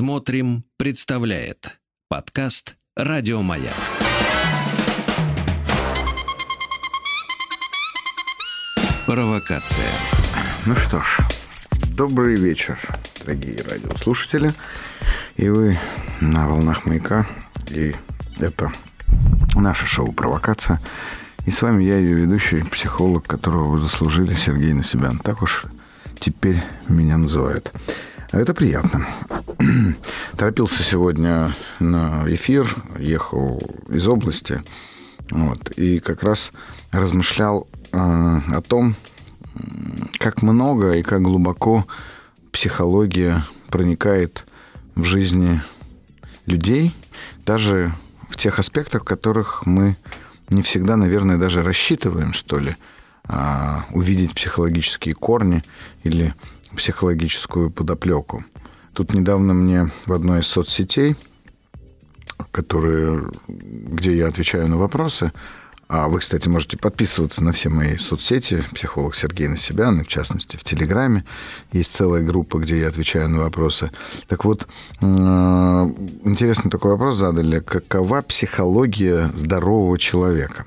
Смотрим, представляет подкаст Радиомаяк. Провокация. Ну что ж, добрый вечер, дорогие радиослушатели. И вы на волнах маяка. И это наше шоу «Провокация». И с вами я, ее ведущий, психолог, которого вы заслужили, Сергей Насибян. Так уж теперь меня называют. Это приятно. Торопился сегодня на эфир, ехал из области. Вот, и как раз размышлял э, о том, как много и как глубоко психология проникает в жизни людей, даже в тех аспектах, которых мы не всегда, наверное, даже рассчитываем, что ли, а, увидеть психологические корни или психологическую подоплеку. Тут недавно мне в одной из соцсетей, которые, где я отвечаю на вопросы, а вы, кстати, можете подписываться на все мои соцсети. Психолог Сергей Насибян, в частности, в Телеграме. Есть целая группа, где я отвечаю на вопросы. Так вот, интересный такой вопрос задали. Какова психология здорового человека?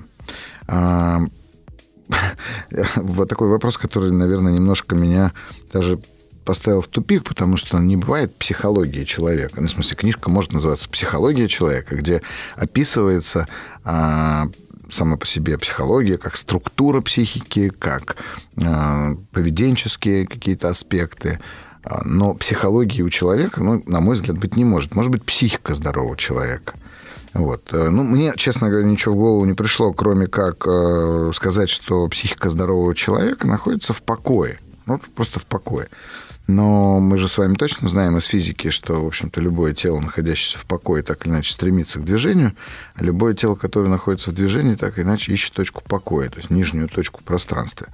Вот такой вопрос, который, наверное, немножко меня даже поставил в тупик, потому что не бывает психологии человека. Ну, в смысле, книжка может называться «Психология человека», где описывается а, сама по себе психология, как структура психики, как а, поведенческие какие-то аспекты. А, но психологии у человека, ну, на мой взгляд, быть не может. Может быть, психика здорового человека. Вот. Э, ну, мне, честно говоря, ничего в голову не пришло, кроме как э, сказать, что психика здорового человека находится в покое. Ну, просто в покое. Но мы же с вами точно знаем из физики, что, в общем-то, любое тело, находящееся в покое, так или иначе стремится к движению, а любое тело, которое находится в движении, так или иначе ищет точку покоя, то есть нижнюю точку пространства.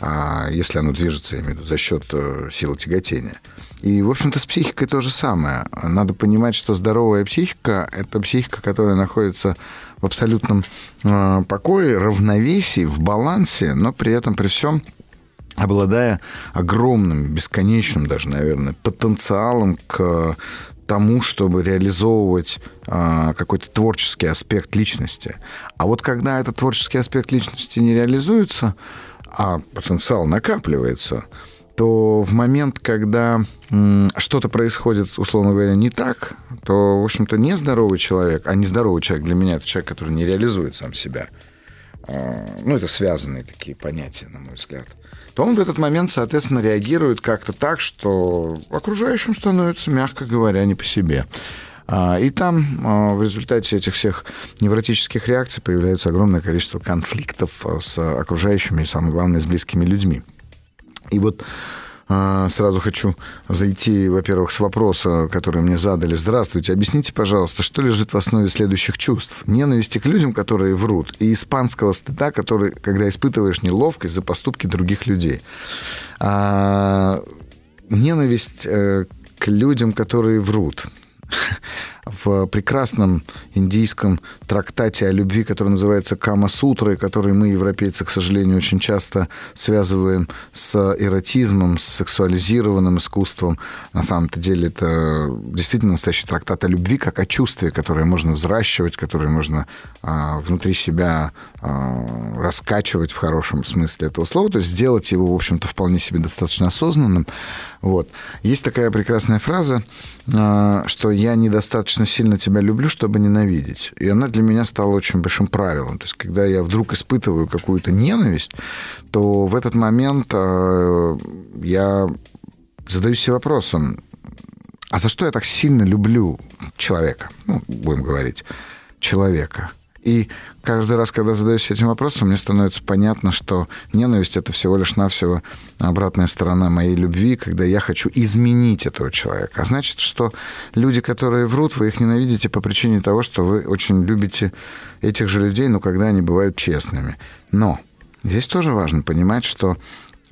А если оно движется, я имею в виду, за счет э, силы тяготения. И, в общем-то, с психикой то же самое. Надо понимать, что здоровая психика – это психика, которая находится в абсолютном э, покое, равновесии, в балансе, но при этом, при всем, обладая огромным, бесконечным даже, наверное, потенциалом к тому, чтобы реализовывать э, какой-то творческий аспект личности. А вот когда этот творческий аспект личности не реализуется, а потенциал накапливается – то в момент, когда что-то происходит, условно говоря, не так, то, в общем-то, нездоровый человек, а нездоровый человек для меня это человек, который не реализует сам себя. А, ну, это связанные такие понятия, на мой взгляд. То он в этот момент, соответственно, реагирует как-то так, что окружающим становится, мягко говоря, не по себе. А, и там а, в результате этих всех невротических реакций появляется огромное количество конфликтов с окружающими и, самое главное, с близкими людьми. И вот а, Сразу хочу зайти, во-первых, с вопроса, который мне задали. Здравствуйте, объясните, пожалуйста, что лежит в основе следующих чувств? Ненависти к людям, которые врут, и испанского стыда, который, когда испытываешь неловкость за поступки других людей. А, ненависть э, к людям, которые врут в прекрасном индийском трактате о любви, который называется Кама Сутры, который мы, европейцы, к сожалению, очень часто связываем с эротизмом, с сексуализированным искусством. На самом-то деле это действительно настоящий трактат о любви, как о чувстве, которое можно взращивать, которое можно а, внутри себя а, раскачивать в хорошем смысле этого слова, то есть сделать его, в общем-то, вполне себе достаточно осознанным. Вот. Есть такая прекрасная фраза, а, что я недостаточно сильно тебя люблю, чтобы ненавидеть. И она для меня стала очень большим правилом. То есть, когда я вдруг испытываю какую-то ненависть, то в этот момент а, я задаю себе вопросом, а за что я так сильно люблю человека? Ну, будем говорить, человека – и каждый раз, когда задаюсь этим вопросом, мне становится понятно, что ненависть — это всего лишь навсего обратная сторона моей любви, когда я хочу изменить этого человека. А значит, что люди, которые врут, вы их ненавидите по причине того, что вы очень любите этих же людей, но когда они бывают честными. Но здесь тоже важно понимать, что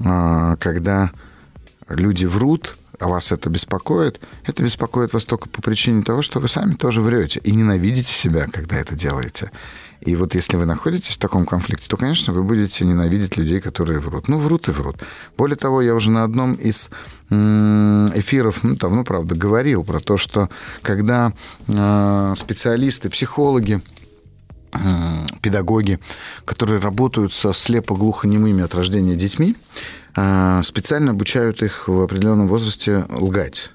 а, когда люди врут, а вас это беспокоит, это беспокоит вас только по причине того, что вы сами тоже врете и ненавидите себя, когда это делаете. И вот если вы находитесь в таком конфликте, то, конечно, вы будете ненавидеть людей, которые врут. Ну, врут и врут. Более того, я уже на одном из эфиров, ну, давно, правда, говорил про то, что когда э, специалисты, психологи, э, педагоги, которые работают со слепо-глухонемыми от рождения детьми, специально обучают их в определенном возрасте лгать.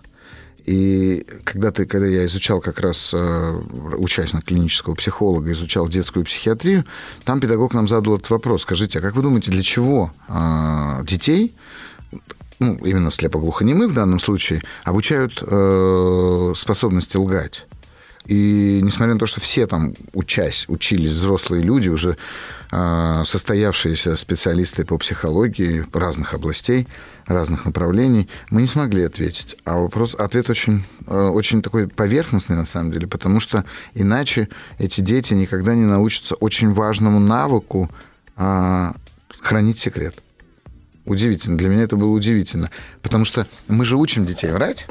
И когда, ты, когда я изучал как раз, э, учась на клинического психолога, изучал детскую психиатрию, там педагог нам задал этот вопрос. Скажите, а как вы думаете, для чего э, детей, ну, именно слепоглухонемых в данном случае, обучают э, способности лгать? И несмотря на то, что все там, учась, учились взрослые люди, уже э, состоявшиеся специалисты по психологии разных областей, разных направлений, мы не смогли ответить. А вопрос, ответ очень, э, очень такой поверхностный на самом деле, потому что иначе эти дети никогда не научатся очень важному навыку э, хранить секрет. Удивительно. Для меня это было удивительно. Потому что мы же учим детей врать.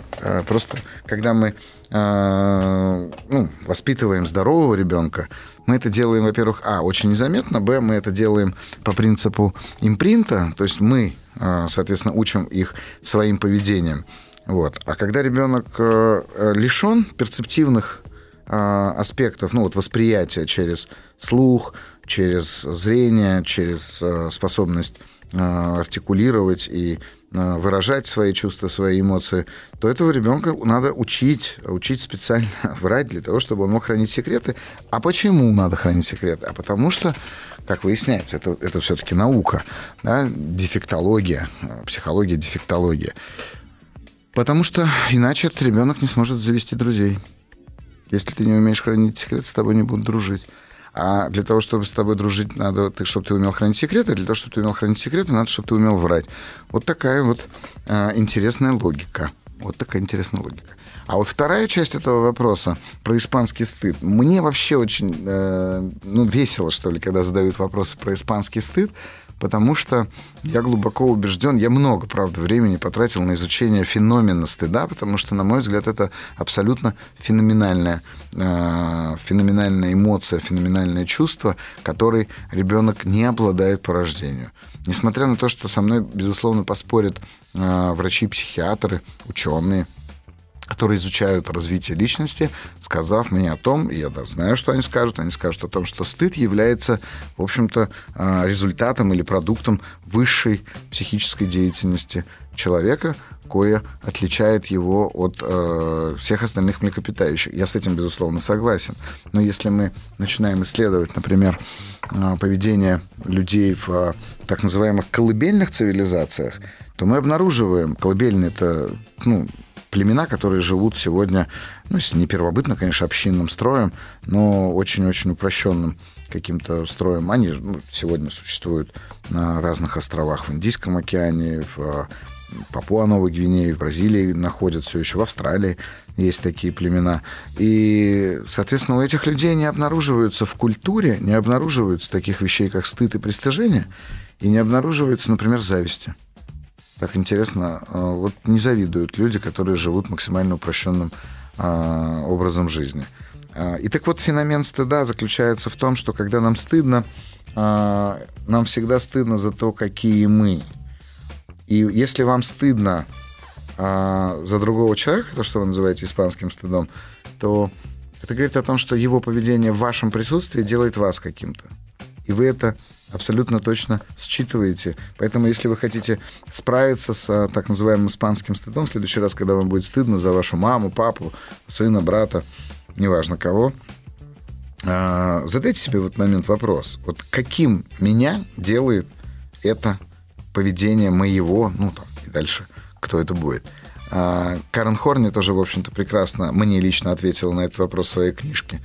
Просто когда мы а, ну, воспитываем здорового ребенка, мы это делаем, во-первых, а, очень незаметно, б, мы это делаем по принципу импринта, то есть мы, а, соответственно, учим их своим поведением. Вот. А когда ребенок э, лишен перцептивных а, аспектов, ну вот восприятия через слух, через зрение, через э, способность артикулировать и выражать свои чувства, свои эмоции, то этого ребенка надо учить, учить специально врать для того, чтобы он мог хранить секреты. А почему надо хранить секреты? А потому что, как выясняется, это, это все-таки наука, да, дефектология, психология, дефектология. Потому что иначе этот ребенок не сможет завести друзей. Если ты не умеешь хранить секреты, с тобой не будут дружить. А для того, чтобы с тобой дружить, надо, чтобы ты умел хранить секреты. Для того, чтобы ты умел хранить секреты, надо, чтобы ты умел врать. Вот такая вот э, интересная логика. Вот такая интересная логика. А вот вторая часть этого вопроса про испанский стыд. Мне вообще очень э, ну, весело, что ли, когда задают вопросы про испанский стыд, потому что я глубоко убежден, я много, правда, времени потратил на изучение феномена стыда, потому что, на мой взгляд, это абсолютно феноменальная, э, феноменальная эмоция, феноменальное чувство, которой ребенок не обладает по рождению. Несмотря на то, что со мной, безусловно, поспорят э, врачи-психиатры, ученые, которые изучают развитие личности, сказав мне о том, и я знаю, что они скажут, они скажут о том, что стыд является, в общем-то, а, результатом или продуктом высшей психической деятельности человека, кое отличает его от э, всех остальных млекопитающих. Я с этим, безусловно, согласен. Но если мы начинаем исследовать, например, э, поведение людей в э, так называемых колыбельных цивилизациях, то мы обнаруживаем, колыбельные это ну, племена, которые живут сегодня, ну, если не первобытно, конечно, общинным строем, но очень-очень упрощенным каким-то строем. Они ну, сегодня существуют на разных островах в Индийском океане, в э, Папуа-Новой Гвинее, в Бразилии находятся еще, в Австралии есть такие племена. И, соответственно, у этих людей не обнаруживаются в культуре, не обнаруживаются таких вещей, как стыд и пристыжение, и не обнаруживаются, например, зависти. Так интересно, а, вот не завидуют люди, которые живут максимально упрощенным а, образом жизни. А, и так вот, феномен стыда заключается в том, что когда нам стыдно, нам всегда стыдно за то, какие мы. И если вам стыдно за другого человека, то, что вы называете испанским стыдом, то это говорит о том, что его поведение в вашем присутствии делает вас каким-то. И вы это абсолютно точно считываете. Поэтому, если вы хотите справиться с а, так называемым испанским стыдом, в следующий раз, когда вам будет стыдно за вашу маму, папу, сына, брата, неважно кого, а, задайте себе в этот момент вопрос. Вот каким меня делает это поведение моего, ну там, и дальше, кто это будет. А, Карен Хорни тоже, в общем-то, прекрасно мне лично ответила на этот вопрос в своей книжке,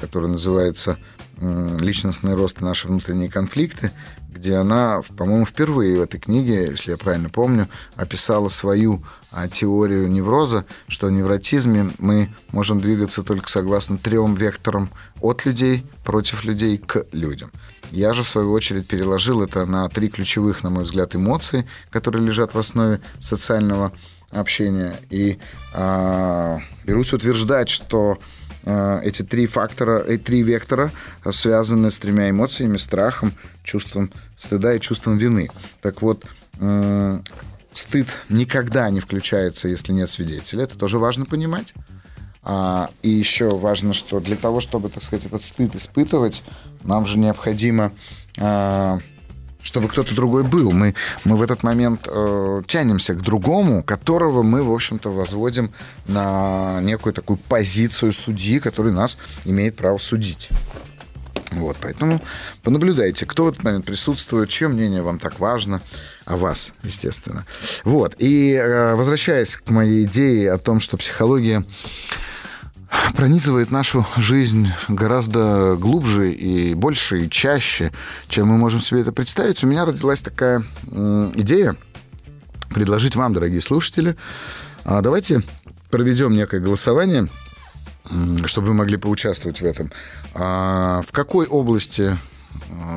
которая называется личностный рост и наши внутренние конфликты, где она, по-моему, впервые в этой книге, если я правильно помню, описала свою а, теорию невроза, что в невротизме мы можем двигаться только согласно трем векторам от людей против людей к людям. Я же, в свою очередь, переложил это на три ключевых, на мой взгляд, эмоции, которые лежат в основе социального общения. И э, берусь утверждать, что эти три фактора, эти три вектора связаны с тремя эмоциями, страхом, чувством стыда и чувством вины. Так вот, э, стыд никогда не включается, если нет свидетеля. Это тоже важно понимать. А, и еще важно, что для того, чтобы, так сказать, этот стыд испытывать, нам же необходимо а, чтобы кто-то другой был. Мы, мы в этот момент э, тянемся к другому, которого мы, в общем-то, возводим на некую такую позицию судьи, который нас имеет право судить. Вот, поэтому понаблюдайте, кто в этот момент присутствует, чье мнение вам так важно, о вас, естественно. Вот, и э, возвращаясь к моей идее о том, что психология пронизывает нашу жизнь гораздо глубже и больше и чаще, чем мы можем себе это представить. У меня родилась такая идея предложить вам, дорогие слушатели, а давайте проведем некое голосование, чтобы вы могли поучаствовать в этом. А в какой области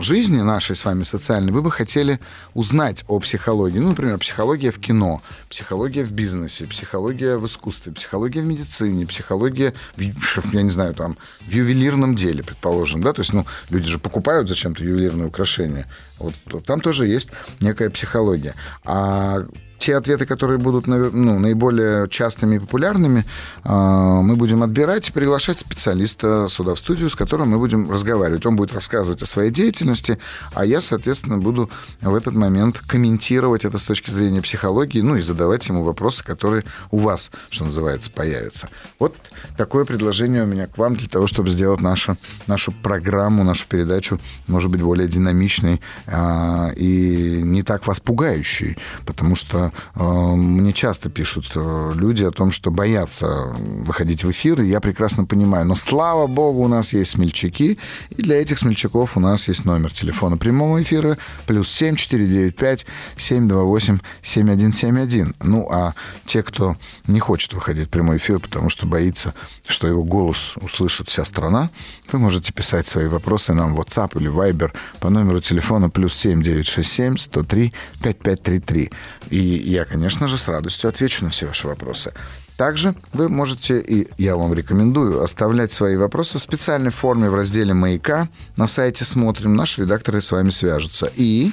жизни нашей с вами социальной, вы бы хотели узнать о психологии. Ну, например, психология в кино, психология в бизнесе, психология в искусстве, психология в медицине, психология, в, я не знаю, там, в ювелирном деле, предположим, да, то есть, ну, люди же покупают зачем-то ювелирные украшения. Вот там тоже есть некая психология. А те ответы, которые будут ну, наиболее частыми и популярными, а, мы будем отбирать и приглашать специалиста сюда в студию, с которым мы будем разговаривать. Он будет рассказывать о своей деятельности, а я, соответственно, буду в этот момент комментировать это с точки зрения психологии, ну и задавать ему вопросы, которые у вас, что называется, появятся. Вот такое предложение у меня к вам для того, чтобы сделать нашу, нашу программу, нашу передачу, может быть, более динамичной а, и не так вас пугающей, потому что Э, мне часто пишут э, люди о том, что боятся выходить в эфир, и я прекрасно понимаю. Но слава богу, у нас есть смельчаки, и для этих смельчаков у нас есть номер телефона прямого эфира плюс 7495 728 7171. Ну, а те, кто не хочет выходить в прямой эфир, потому что боится, что его голос услышит вся страна, вы можете писать свои вопросы нам в WhatsApp или Viber по номеру телефона плюс 7967 103 5533. И я, конечно же, с радостью отвечу на все ваши вопросы. Также вы можете, и я вам рекомендую, оставлять свои вопросы в специальной форме в разделе «Маяка». На сайте смотрим, наши редакторы с вами свяжутся. И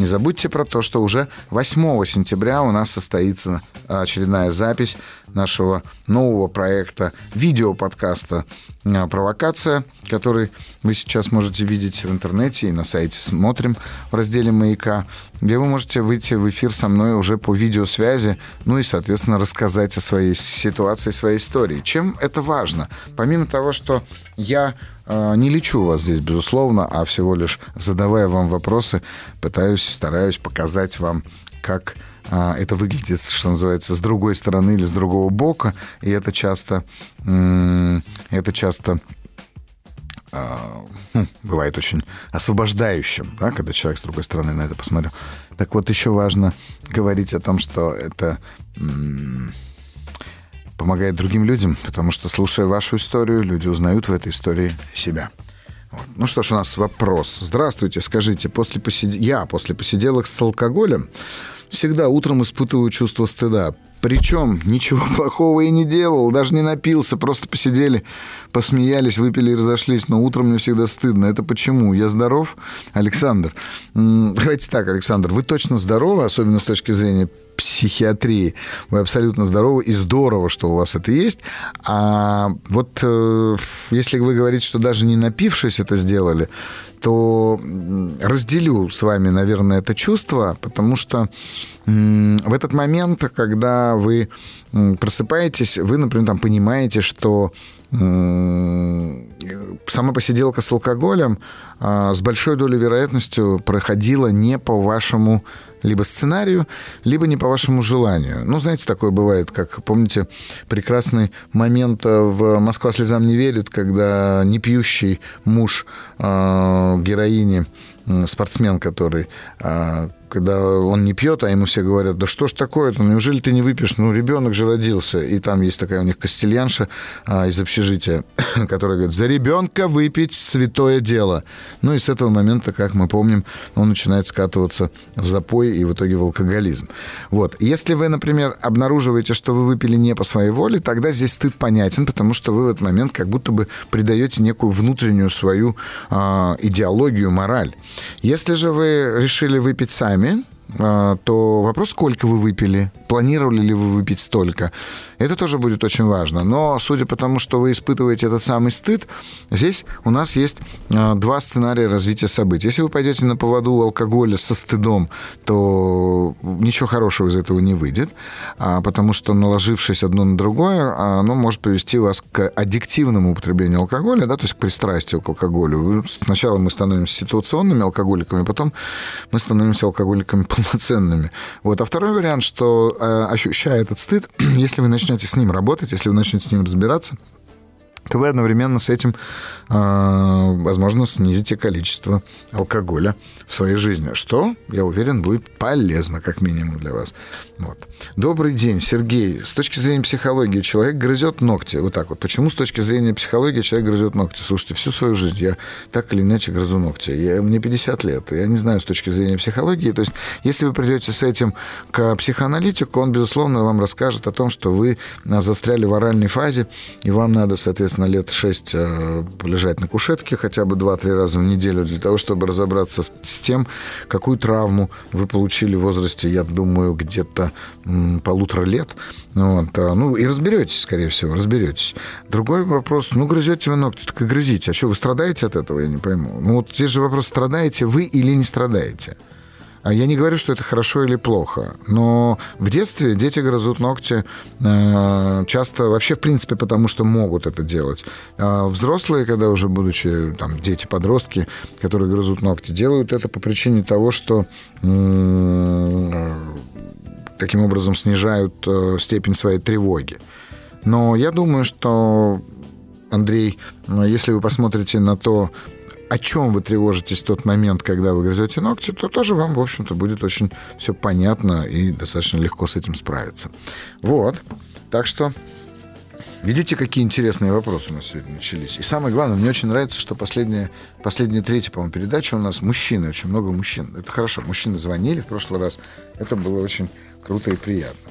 не забудьте про то, что уже 8 сентября у нас состоится очередная запись нашего нового проекта видеоподкаста а, «Провокация», который вы сейчас можете видеть в интернете и на сайте «Смотрим» в разделе «Маяка», где вы можете выйти в эфир со мной уже по видеосвязи, ну и, соответственно, рассказать о своей ситуации, своей истории. Чем это важно? Помимо того, что я не лечу вас здесь, безусловно, а всего лишь задавая вам вопросы, пытаюсь, стараюсь показать вам, как а, это выглядит, что называется, с другой стороны или с другого бока, и это часто, это часто а, ну, бывает очень освобождающим, да, когда человек с другой стороны на это посмотрел. Так вот, еще важно говорить о том, что это помогает другим людям, потому что, слушая вашу историю, люди узнают в этой истории себя. Вот. Ну что ж, у нас вопрос. Здравствуйте, скажите, после посид... я после посиделок с алкоголем всегда утром испытываю чувство стыда. Причем ничего плохого и не делал, даже не напился, просто посидели, посмеялись, выпили и разошлись. Но утром мне всегда стыдно. Это почему? Я здоров? Александр, давайте так, Александр, вы точно здоровы, особенно с точки зрения психиатрии. Вы абсолютно здоровы, и здорово, что у вас это есть. А вот э, если вы говорите, что даже не напившись это сделали, то разделю с вами, наверное, это чувство, потому что в этот момент, когда вы просыпаетесь, вы, например, там понимаете, что сама посиделка с алкоголем а, с большой долей вероятностью проходила не по вашему либо сценарию, либо не по вашему желанию. Ну, знаете, такое бывает, как, помните, прекрасный момент э, в «Москва слезам не верит», когда непьющий муж э, героини, спортсмен, который э, когда он не пьет, а ему все говорят, да что ж такое-то, ну, неужели ты не выпьешь? Ну, ребенок же родился. И там есть такая у них костельянша а, из общежития, которая говорит, за ребенка выпить святое дело. Ну и с этого момента, как мы помним, он начинает скатываться в запой и в итоге в алкоголизм. Вот. Если вы, например, обнаруживаете, что вы выпили не по своей воле, тогда здесь стыд понятен, потому что вы в этот момент как будто бы придаете некую внутреннюю свою э, идеологию, мораль. Если же вы решили выпить сами, а, то вопрос, сколько вы выпили, планировали ли вы выпить столько, это тоже будет очень важно. Но судя по тому, что вы испытываете этот самый стыд, здесь у нас есть а, два сценария развития событий. Если вы пойдете на поводу алкоголя со стыдом, то ничего хорошего из этого не выйдет, а, потому что наложившись одно на другое, оно может привести вас к аддиктивному употреблению алкоголя, да, то есть к пристрастию к алкоголю. Сначала мы становимся ситуационными алкоголиками, потом мы становимся алкоголиками полноценными. Вот. А второй вариант, что э, ощущая этот стыд, если вы начнете с ним работать, если вы начнете с ним разбираться, то вы одновременно с этим, а, возможно, снизите количество алкоголя в своей жизни, что, я уверен, будет полезно, как минимум, для вас. Вот. Добрый день, Сергей. С точки зрения психологии человек грызет ногти. Вот так вот. Почему с точки зрения психологии человек грызет ногти? Слушайте, всю свою жизнь я так или иначе грызу ногти. Я, мне 50 лет. Я не знаю с точки зрения психологии. То есть, если вы придете с этим к психоаналитику, он, безусловно, вам расскажет о том, что вы застряли в оральной фазе, и вам надо, соответственно, лет 6 э, лежать на кушетке хотя бы 2-3 раза в неделю для того, чтобы разобраться с тем, какую травму вы получили в возрасте, я думаю, где-то полутора лет. Вот. А, ну, и разберетесь, скорее всего, разберетесь. Другой вопрос, ну, грызете вы ногти, так и грызите. А что, вы страдаете от этого, я не пойму. Ну, вот здесь же вопрос, страдаете вы или не страдаете. А я не говорю, что это хорошо или плохо, но в детстве дети грызут ногти э, часто вообще, в принципе, потому что могут это делать. А взрослые, когда уже будучи там, дети-подростки, которые грызут ногти, делают это по причине того, что э, таким образом снижают э, степень своей тревоги. Но я думаю, что, Андрей, если вы посмотрите на то, о чем вы тревожитесь в тот момент, когда вы грызете ногти, то тоже вам, в общем-то, будет очень все понятно и достаточно легко с этим справиться. Вот. Так что Видите, какие интересные вопросы у нас сегодня начались. И самое главное, мне очень нравится, что последняя, последняя третья, по-моему, передача у нас мужчины, очень много мужчин. Это хорошо, мужчины звонили в прошлый раз. Это было очень круто и приятно.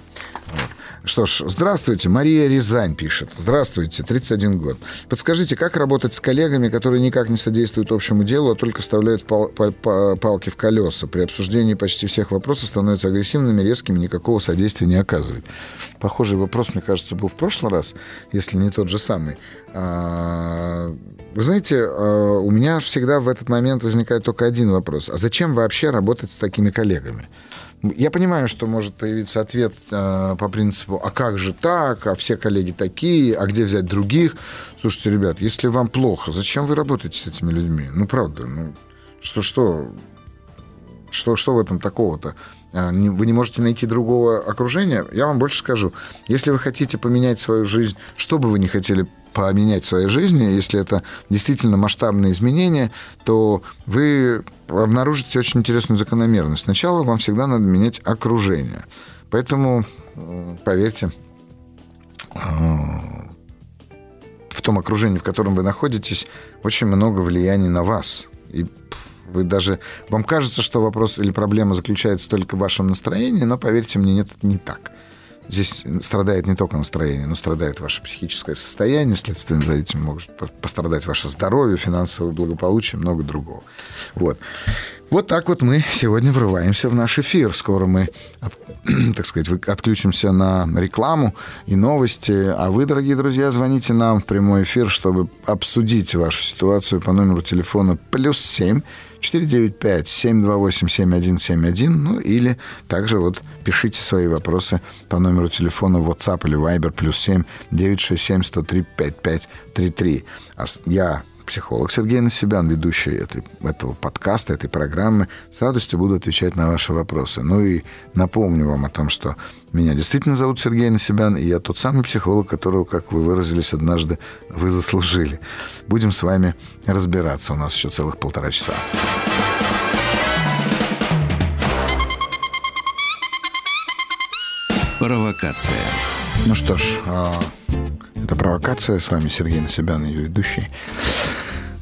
Что ж, здравствуйте, Мария Рязань пишет. Здравствуйте, 31 год. Подскажите, как работать с коллегами, которые никак не содействуют общему делу, а только вставляют пал пал палки в колеса? При обсуждении почти всех вопросов становятся агрессивными, резкими, никакого содействия не оказывают. Похожий вопрос, мне кажется, был в прошлый раз, если не тот же самый. А, вы знаете, а, у меня всегда в этот момент возникает только один вопрос. А зачем вообще работать с такими коллегами? Я понимаю, что может появиться ответ э, по принципу, а как же так, а все коллеги такие, а где взять других? Слушайте, ребят, если вам плохо, зачем вы работаете с этими людьми? Ну, правда, ну, что, что, что, что в этом такого-то? А, вы не можете найти другого окружения? Я вам больше скажу. Если вы хотите поменять свою жизнь, что бы вы ни хотели поменять в своей жизни, если это действительно масштабные изменения, то вы обнаружите очень интересную закономерность. Сначала вам всегда надо менять окружение. Поэтому, поверьте, а, в том окружении, в котором вы находитесь, очень много влияния на вас. И вы даже... Вам кажется, что вопрос или проблема заключается только в вашем настроении, но, поверьте мне, нет, это не так. Здесь страдает не только настроение, но страдает ваше психическое состояние, следствием за этим может пострадать ваше здоровье, финансовое благополучие, много другого. Вот. Вот так вот мы сегодня врываемся в наш эфир. Скоро мы, так сказать, отключимся на рекламу и новости. А вы, дорогие друзья, звоните нам в прямой эфир, чтобы обсудить вашу ситуацию по номеру телефона плюс семь 495-728-7171, ну или также вот пишите свои вопросы по номеру телефона WhatsApp или Viber плюс 7 967 103 5533. А я психолог Сергей Насибян, ведущий этой, этого подкаста, этой программы. С радостью буду отвечать на ваши вопросы. Ну и напомню вам о том, что меня действительно зовут Сергей Насибян, и я тот самый психолог, которого, как вы выразились однажды, вы заслужили. Будем с вами разбираться. У нас еще целых полтора часа. Провокация. Ну что ж, а, это провокация. С вами Сергей Насибян, ее ведущий.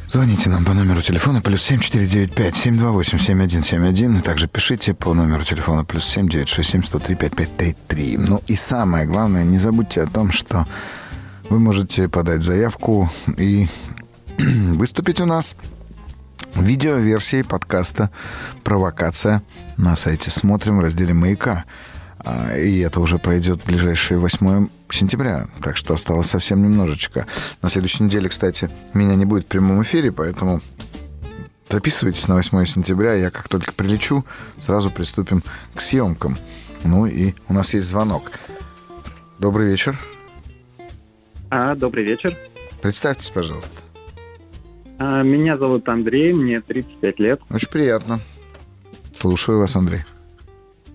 Звоните нам по номеру телефона плюс 7495-728-7171. И также пишите по номеру телефона плюс 7967-103-5533. Ну и самое главное, не забудьте о том, что вы можете подать заявку и выступить у нас в видеоверсии подкаста «Провокация» на сайте «Смотрим» в разделе «Маяка». А, и это уже пройдет в ближайшее 8 сентября, так что осталось совсем немножечко. На следующей неделе, кстати, меня не будет в прямом эфире, поэтому записывайтесь на 8 сентября. Я как только прилечу, сразу приступим к съемкам. Ну и у нас есть звонок. Добрый вечер. А, добрый вечер. Представьтесь, пожалуйста. А, меня зовут Андрей, мне 35 лет. Очень приятно. Слушаю вас, Андрей.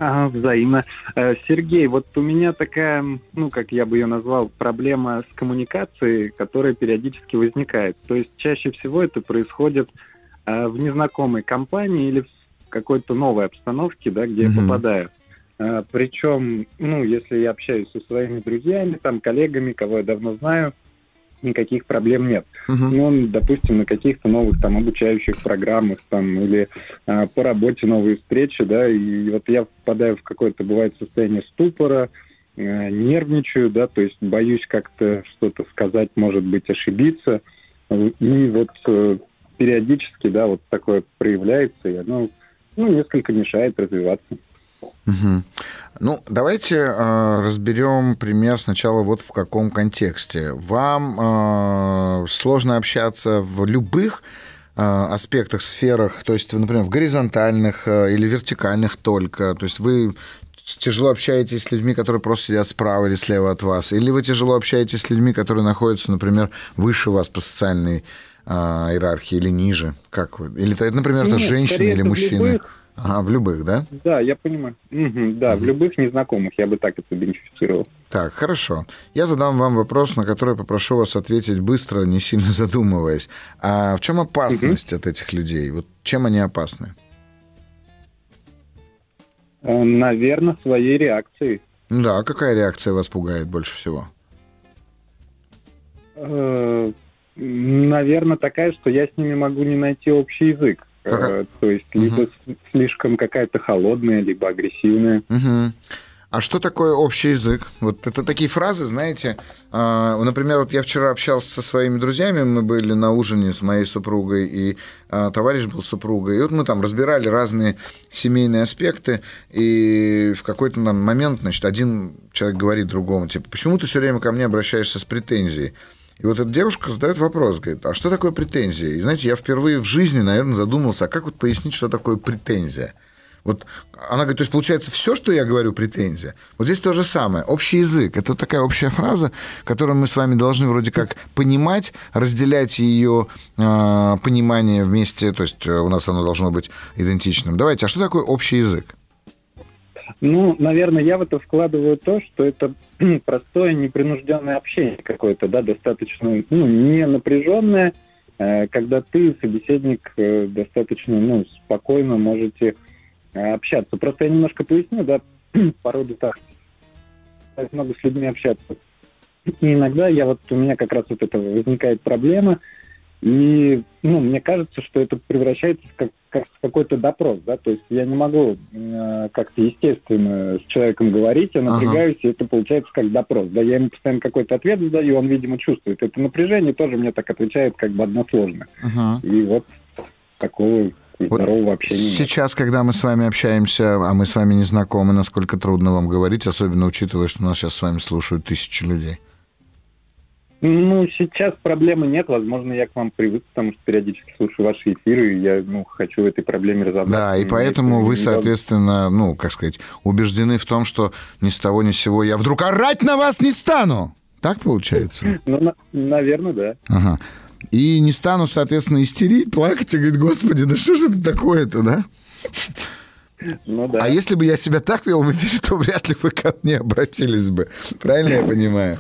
А, взаимно. Э, Сергей, вот у меня такая, ну, как я бы ее назвал, проблема с коммуникацией, которая периодически возникает. То есть чаще всего это происходит э, в незнакомой компании или в какой-то новой обстановке, да, где mm-hmm. я попадаю. Э, Причем, ну, если я общаюсь со своими друзьями, там, коллегами, кого я давно знаю, никаких проблем нет. Uh-huh. Ну, допустим, на каких-то новых там обучающих программах там или а, по работе новые встречи, да, и вот я впадаю в какое-то бывает состояние ступора, э, нервничаю, да, то есть боюсь как-то что-то сказать, может быть, ошибиться, и вот э, периодически, да, вот такое проявляется, и оно, ну, несколько мешает развиваться. Угу. Ну, давайте э, разберем пример сначала вот в каком контексте. Вам э, сложно общаться в любых э, аспектах, сферах, то есть, например, в горизонтальных или вертикальных только. То есть вы тяжело общаетесь с людьми, которые просто сидят справа или слева от вас, или вы тяжело общаетесь с людьми, которые находятся, например, выше вас по социальной э, иерархии или ниже. Как вы? Или, например, это женщины или мужчины? Любых Ага, в любых, да? Да, я понимаю. Угу, да, угу. в любых незнакомых, я бы так это бенефицировал. Так, хорошо. Я задам вам вопрос, на который попрошу вас ответить быстро, не сильно задумываясь. А в чем опасность угу. от этих людей? Вот чем они опасны? Э, Наверное, своей реакцией. Да, какая реакция вас пугает больше всего? Э, Наверное, такая, что я с ними могу не найти общий язык. Э, то есть либо угу. слишком какая-то холодная, либо агрессивная. Угу. А что такое общий язык? Вот это такие фразы, знаете, э, например, вот я вчера общался со своими друзьями, мы были на ужине с моей супругой, и э, товарищ был супругой, и вот мы там разбирали разные семейные аспекты, и в какой-то момент, значит, один человек говорит другому, типа, почему ты все время ко мне обращаешься с претензией? И вот эта девушка задает вопрос, говорит, а что такое претензия? И знаете, я впервые в жизни, наверное, задумался, а как вот пояснить, что такое претензия? Вот она говорит, то есть получается все, что я говорю, претензия. Вот здесь то же самое. Общий язык. Это такая общая фраза, которую мы с вами должны вроде как понимать, разделять ее э, понимание вместе. То есть у нас оно должно быть идентичным. Давайте, а что такое общий язык? Ну, наверное, я в это вкладываю то, что это простое, непринужденное общение какое-то, да, достаточно, ну, не напряженное, э, когда ты, собеседник, э, достаточно, ну, спокойно можете э, общаться. Просто я немножко поясню, да, породу так, много с людьми общаться. И иногда я вот, у меня как раз вот это возникает проблема – и, ну, мне кажется, что это превращается как, как какой-то допрос, да, то есть я не могу э, как-то естественно с человеком говорить, я напрягаюсь, ага. и это получается как допрос, да, я ему постоянно какой-то ответ задаю, он, видимо, чувствует это напряжение, тоже мне так отвечает как бы односложно. Ага. И вот такого вот здорового общения. Сейчас, когда мы с вами общаемся, а мы с вами не знакомы, насколько трудно вам говорить, особенно учитывая, что нас сейчас с вами слушают тысячи людей. Ну, сейчас проблемы нет. Возможно, я к вам привык, потому что периодически слушаю ваши эфиры, и я ну, хочу в этой проблеме разобраться. Да, и поэтому вы, соответственно, ну, как сказать, убеждены в том, что ни с того ни с сего я вдруг орать на вас не стану. Так получается? Ну, наверное, да. Ага. И не стану, соответственно, истерить, плакать и говорить, господи, да что же это такое-то, да? Ну, да. А если бы я себя так вел в эфире, то вряд ли вы ко мне обратились бы. Правильно я понимаю?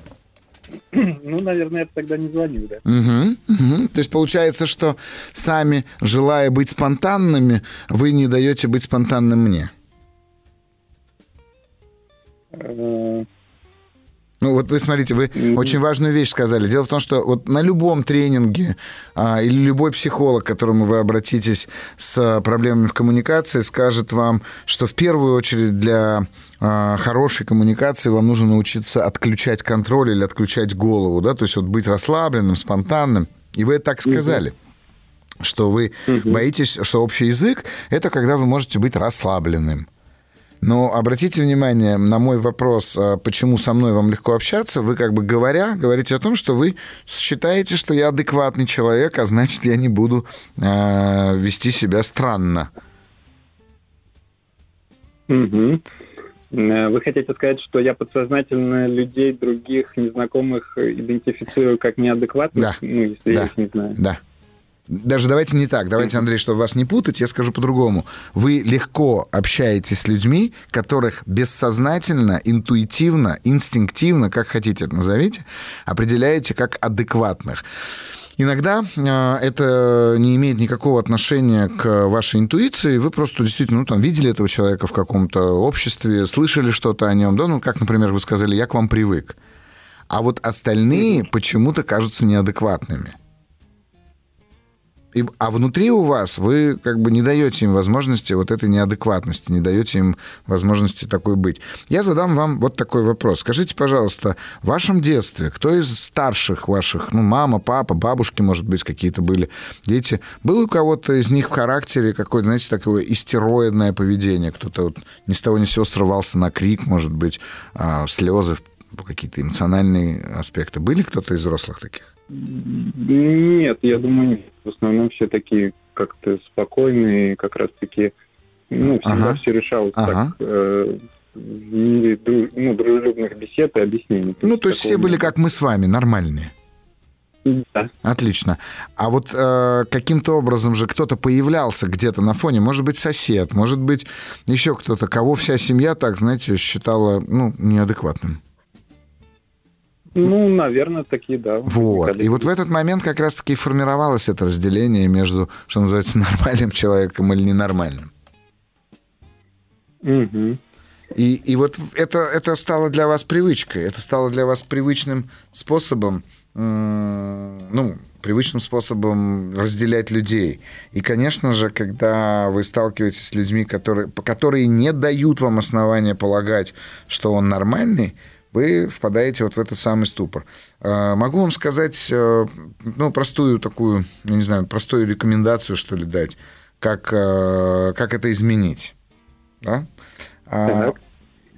Ну, наверное, я бы тогда не звонил, да. Угу, угу. То есть получается, что сами, желая быть спонтанными, вы не даете быть спонтанным мне? Ну вот вы смотрите, вы mm-hmm. очень важную вещь сказали. Дело в том, что вот на любом тренинге а, или любой психолог, к которому вы обратитесь с проблемами в коммуникации, скажет вам, что в первую очередь для а, хорошей коммуникации вам нужно научиться отключать контроль или отключать голову, да, то есть вот быть расслабленным, спонтанным. И вы это так сказали. Mm-hmm что вы угу. боитесь, что общий язык это когда вы можете быть расслабленным. Но обратите внимание на мой вопрос, а почему со мной вам легко общаться. Вы как бы говоря, говорите о том, что вы считаете, что я адекватный человек, а значит, я не буду э, вести себя странно. Угу. Вы хотите сказать, что я подсознательно людей других незнакомых идентифицирую как неадекватных, да. ну, если да. я их не знаю? Да. Даже давайте не так. Давайте, Андрей, чтобы вас не путать, я скажу по-другому. Вы легко общаетесь с людьми, которых бессознательно, интуитивно, инстинктивно, как хотите это назовите, определяете как адекватных. Иногда э, это не имеет никакого отношения к вашей интуиции. Вы просто действительно ну, там, видели этого человека в каком-то обществе, слышали что-то о нем. Да? Ну, как, например, вы сказали, я к вам привык. А вот остальные почему-то кажутся неадекватными. И, а внутри у вас вы как бы не даете им возможности вот этой неадекватности, не даете им возможности такой быть. Я задам вам вот такой вопрос. Скажите, пожалуйста, в вашем детстве кто из старших ваших, ну, мама, папа, бабушки, может быть, какие-то были дети, был у кого-то из них в характере какое-то, знаете, такое истероидное поведение? Кто-то вот ни с того ни с сего срывался на крик, может быть, а, слезы, какие-то эмоциональные аспекты. Были кто-то из взрослых таких? Нет, я думаю, нет. В основном все такие как-то спокойные, как раз-таки, ну, всегда ага. все решалось ага. так, э, в мире ну, дружелюбных бесед и объяснений. Ну, то есть все были как мы с вами, нормальные? Да. Отлично. А вот э, каким-то образом же кто-то появлялся где-то на фоне, может быть, сосед, может быть, еще кто-то, кого вся семья так, знаете, считала, ну, неадекватным. Ну, наверное, такие, да. Вот. И вот в этот момент как раз-таки формировалось это разделение между, что называется, нормальным человеком или ненормальным. Угу. И, и вот это, это стало для вас привычкой, это стало для вас привычным способом, ну, привычным способом разделять людей. И, конечно же, когда вы сталкиваетесь с людьми, которые, которые не дают вам основания полагать, что он нормальный, вы впадаете вот в этот самый ступор. А, могу вам сказать, э, ну, простую такую, я не знаю, простую рекомендацию, что ли, дать, как, э, как это изменить. Да? А, так.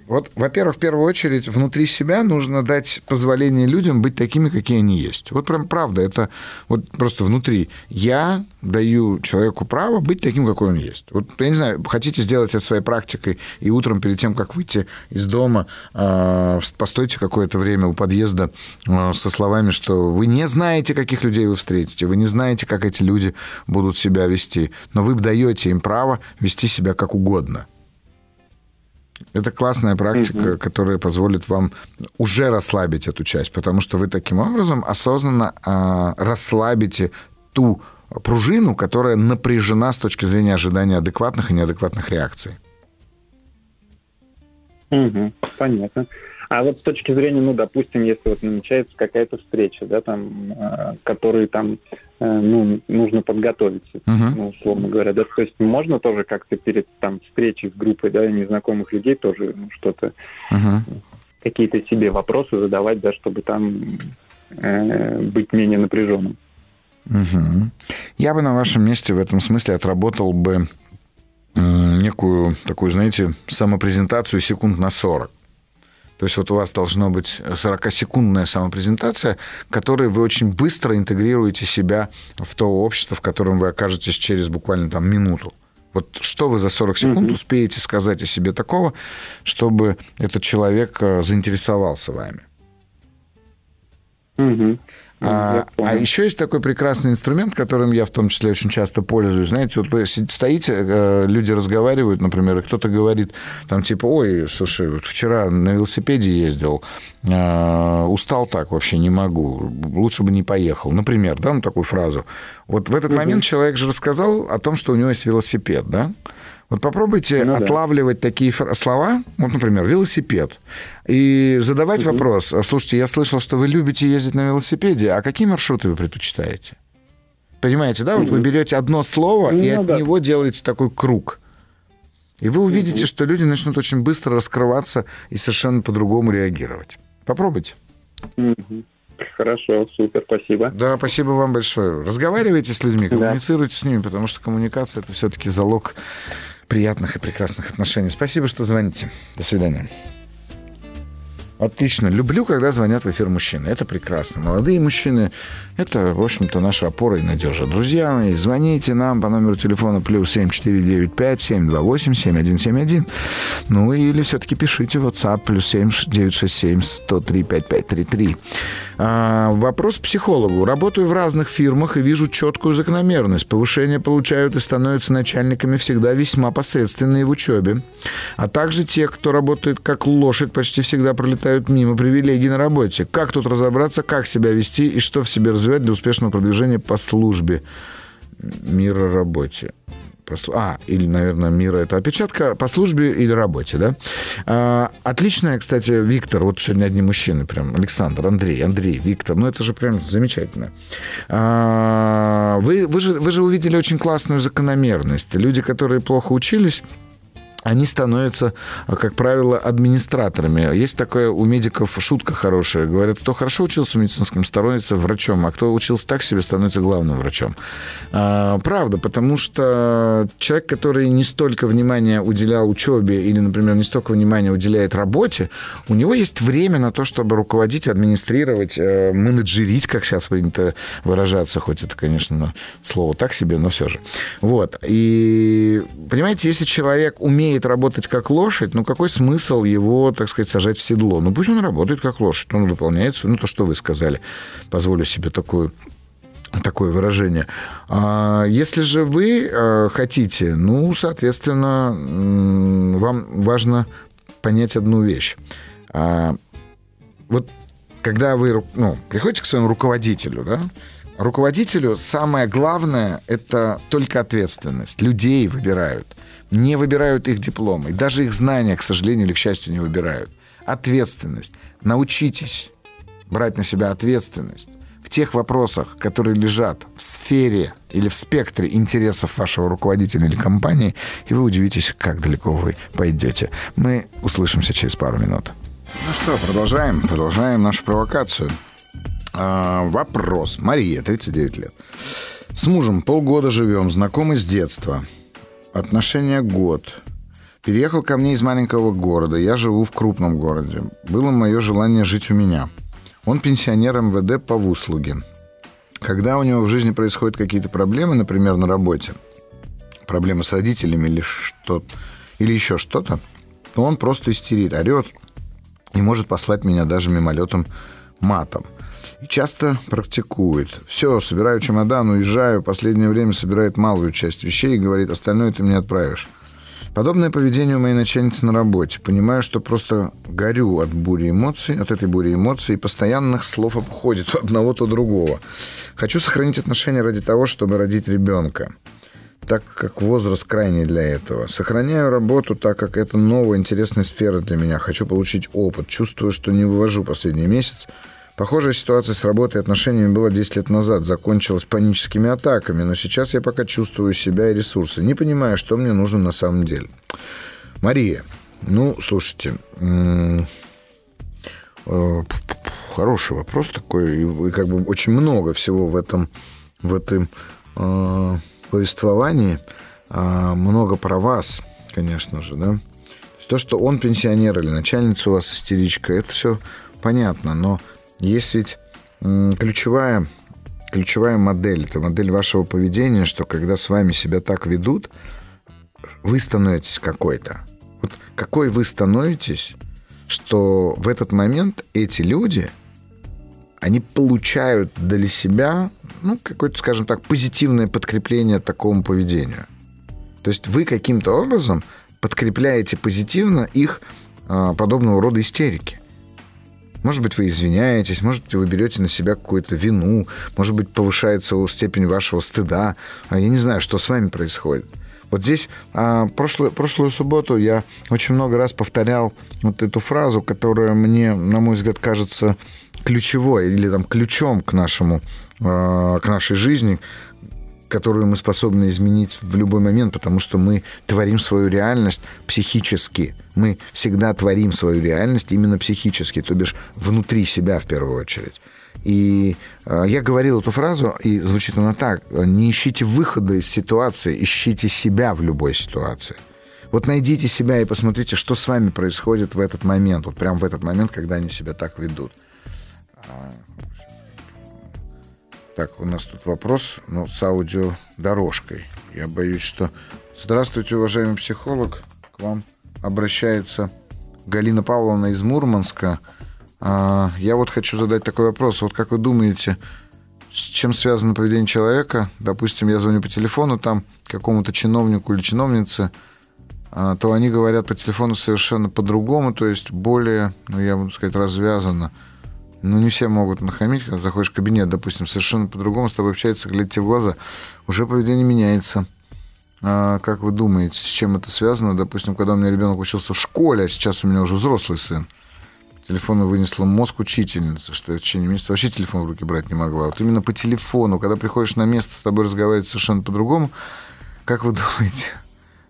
Вот, во-первых, в первую очередь, внутри себя нужно дать позволение людям быть такими, какие они есть. Вот прям правда, это вот просто внутри. Я даю человеку право быть таким, какой он есть. Вот, я не знаю, хотите сделать это своей практикой, и утром перед тем, как выйти из дома, э, постойте какое-то время у подъезда э, со словами, что вы не знаете, каких людей вы встретите, вы не знаете, как эти люди будут себя вести, но вы даете им право вести себя как угодно – это классная практика, угу. которая позволит вам уже расслабить эту часть, потому что вы таким образом осознанно а, расслабите ту пружину, которая напряжена с точки зрения ожидания адекватных и неадекватных реакций. Угу, понятно. А вот с точки зрения, ну, допустим, если вот намечается какая-то встреча, да, там, э, которой там, э, ну, нужно подготовиться, uh-huh. ну, условно говоря, да, то есть можно тоже как-то перед там встречей с группой, да, незнакомых людей тоже ну, что-то, uh-huh. какие-то себе вопросы задавать, да, чтобы там э, быть менее напряженным. Угу. Я бы на вашем месте в этом смысле отработал бы некую такую, знаете, самопрезентацию секунд на 40. То есть вот у вас должно быть 40-секундная самопрезентация, которой вы очень быстро интегрируете себя в то общество, в котором вы окажетесь через буквально там минуту. Вот что вы за 40 секунд угу. успеете сказать о себе такого, чтобы этот человек э, заинтересовался вами? Угу. А, а еще есть такой прекрасный инструмент, которым я в том числе очень часто пользуюсь. Знаете, вот вы стоите, э, люди разговаривают, например, и кто-то говорит, там типа, ой, слушай, вот вчера на велосипеде ездил, э, устал так, вообще не могу, лучше бы не поехал. Например, да, ну такую фразу. Вот в этот угу. момент человек же рассказал о том, что у него есть велосипед, да? Вот попробуйте ну, отлавливать да. такие слова, вот, например, велосипед, и задавать угу. вопрос. Слушайте, я слышал, что вы любите ездить на велосипеде, а какие маршруты вы предпочитаете? Понимаете, да? Вот вы берете одно слово ну, и от да. него делаете такой круг. И вы увидите, что люди начнут очень быстро раскрываться и совершенно по-другому реагировать. Попробуйте. Хорошо, супер, спасибо. Да, спасибо вам большое. Разговаривайте с людьми, коммуницируйте да. с ними, потому что коммуникация это все-таки залог приятных и прекрасных отношений. Спасибо, что звоните. До свидания. Отлично. Люблю, когда звонят в эфир мужчины. Это прекрасно. Молодые мужчины – это, в общем-то, наша опора и надежа. Друзья мои, звоните нам по номеру телефона плюс 7495 728 7171. Ну или все-таки пишите в WhatsApp плюс 7967 103 5533. А, вопрос психологу. Работаю в разных фирмах и вижу четкую закономерность. Повышение получают и становятся начальниками всегда весьма посредственные в учебе. А также те, кто работает как лошадь, почти всегда пролетают мимо привилегий на работе. Как тут разобраться, как себя вести и что в себе развивать для успешного продвижения по службе? Мира работе. А, или, наверное, мира это опечатка по службе или работе, да? А, отличная, кстати, Виктор, вот сегодня одни мужчины, прям Александр, Андрей, Андрей, Виктор, ну это же прям замечательно. А, вы, вы, же, вы же увидели очень классную закономерность. Люди, которые плохо учились, они становятся, как правило, администраторами. Есть такое у медиков шутка хорошая. Говорят, кто хорошо учился в медицинском, становится врачом, а кто учился так себе, становится главным врачом. А, правда, потому что человек, который не столько внимания уделял учебе или, например, не столько внимания уделяет работе, у него есть время на то, чтобы руководить, администрировать, э, менеджерить, как сейчас принято выражаться, хоть это, конечно, слово так себе, но все же. Вот. И, понимаете, если человек умеет умеет работать как лошадь, ну какой смысл его, так сказать, сажать в седло? Ну пусть он работает как лошадь, он выполняет, ну то, что вы сказали, позволю себе такую такое выражение. А если же вы э, хотите, ну, соответственно, вам важно понять одну вещь. А, вот когда вы ну, приходите к своему руководителю, да, руководителю самое главное – это только ответственность. Людей выбирают не выбирают их дипломы. Даже их знания, к сожалению или к счастью, не выбирают. Ответственность. Научитесь брать на себя ответственность в тех вопросах, которые лежат в сфере или в спектре интересов вашего руководителя или компании, и вы удивитесь, как далеко вы пойдете. Мы услышимся через пару минут. Ну что, продолжаем, продолжаем нашу провокацию. А, вопрос. Мария, 39 лет. С мужем полгода живем, знакомы с детства. Отношения год. Переехал ко мне из маленького города. Я живу в крупном городе. Было мое желание жить у меня. Он пенсионер МВД по выслуге. Когда у него в жизни происходят какие-то проблемы, например, на работе, проблемы с родителями или что или еще что-то, то он просто истерит, орет и может послать меня даже мимолетом матом. Часто практикует. Все, собираю чемодан, уезжаю. Последнее время собирает малую часть вещей и говорит, остальное ты мне отправишь. Подобное поведение у моей начальницы на работе. Понимаю, что просто горю от бури эмоций, от этой бури эмоций, и постоянных слов обходит то одного, то другого. Хочу сохранить отношения ради того, чтобы родить ребенка так как возраст крайний для этого. Сохраняю работу, так как это новая интересная сфера для меня. Хочу получить опыт. Чувствую, что не вывожу последний месяц. Похожая ситуация с работой и отношениями была 10 лет назад, закончилась паническими атаками, но сейчас я пока чувствую себя и ресурсы, не понимая, что мне нужно на самом деле. Мария, ну, слушайте, э, хороший вопрос такой, и как бы очень много всего в этом, в этом э, повествовании, э, много про вас, конечно же, да. То, что он пенсионер или начальница у вас истеричка, это все понятно, но есть ведь ключевая, ключевая модель, это модель вашего поведения, что когда с вами себя так ведут, вы становитесь какой-то. Вот какой вы становитесь, что в этот момент эти люди, они получают для себя, ну, какое-то, скажем так, позитивное подкрепление такому поведению. То есть вы каким-то образом подкрепляете позитивно их а, подобного рода истерики. Может быть, вы извиняетесь, может быть, вы берете на себя какую-то вину, может быть, повышается степень вашего стыда. А я не знаю, что с вами происходит. Вот здесь а, прошлую, прошлую субботу я очень много раз повторял вот эту фразу, которая мне, на мой взгляд, кажется ключевой или там ключом к нашему, а, к нашей жизни, которую мы способны изменить в любой момент, потому что мы творим свою реальность психически. Мы всегда творим свою реальность именно психически, то бишь внутри себя в первую очередь. И э, я говорил эту фразу, и звучит она так. Не ищите выхода из ситуации, ищите себя в любой ситуации. Вот найдите себя и посмотрите, что с вами происходит в этот момент, вот прямо в этот момент, когда они себя так ведут. Так, у нас тут вопрос, ну, с аудиодорожкой. Я боюсь, что... Здравствуйте, уважаемый психолог. К вам обращается Галина Павловна из Мурманска. А, я вот хочу задать такой вопрос. Вот как вы думаете, с чем связано поведение человека? Допустим, я звоню по телефону там какому-то чиновнику или чиновнице, а, то они говорят по телефону совершенно по-другому, то есть более, ну, я буду сказать, развязанно. Ну, не все могут нахамить, когда заходишь в кабинет, допустим, совершенно по-другому с тобой общается, глядя тебе в глаза. Уже поведение меняется. А, как вы думаете, с чем это связано? Допустим, когда у меня ребенок учился в школе, а сейчас у меня уже взрослый сын, телефона вынесла мозг учительницы, что я в течение месяца вообще телефон в руки брать не могла. Вот именно по телефону, когда приходишь на место, с тобой разговаривать совершенно по-другому. Как вы думаете,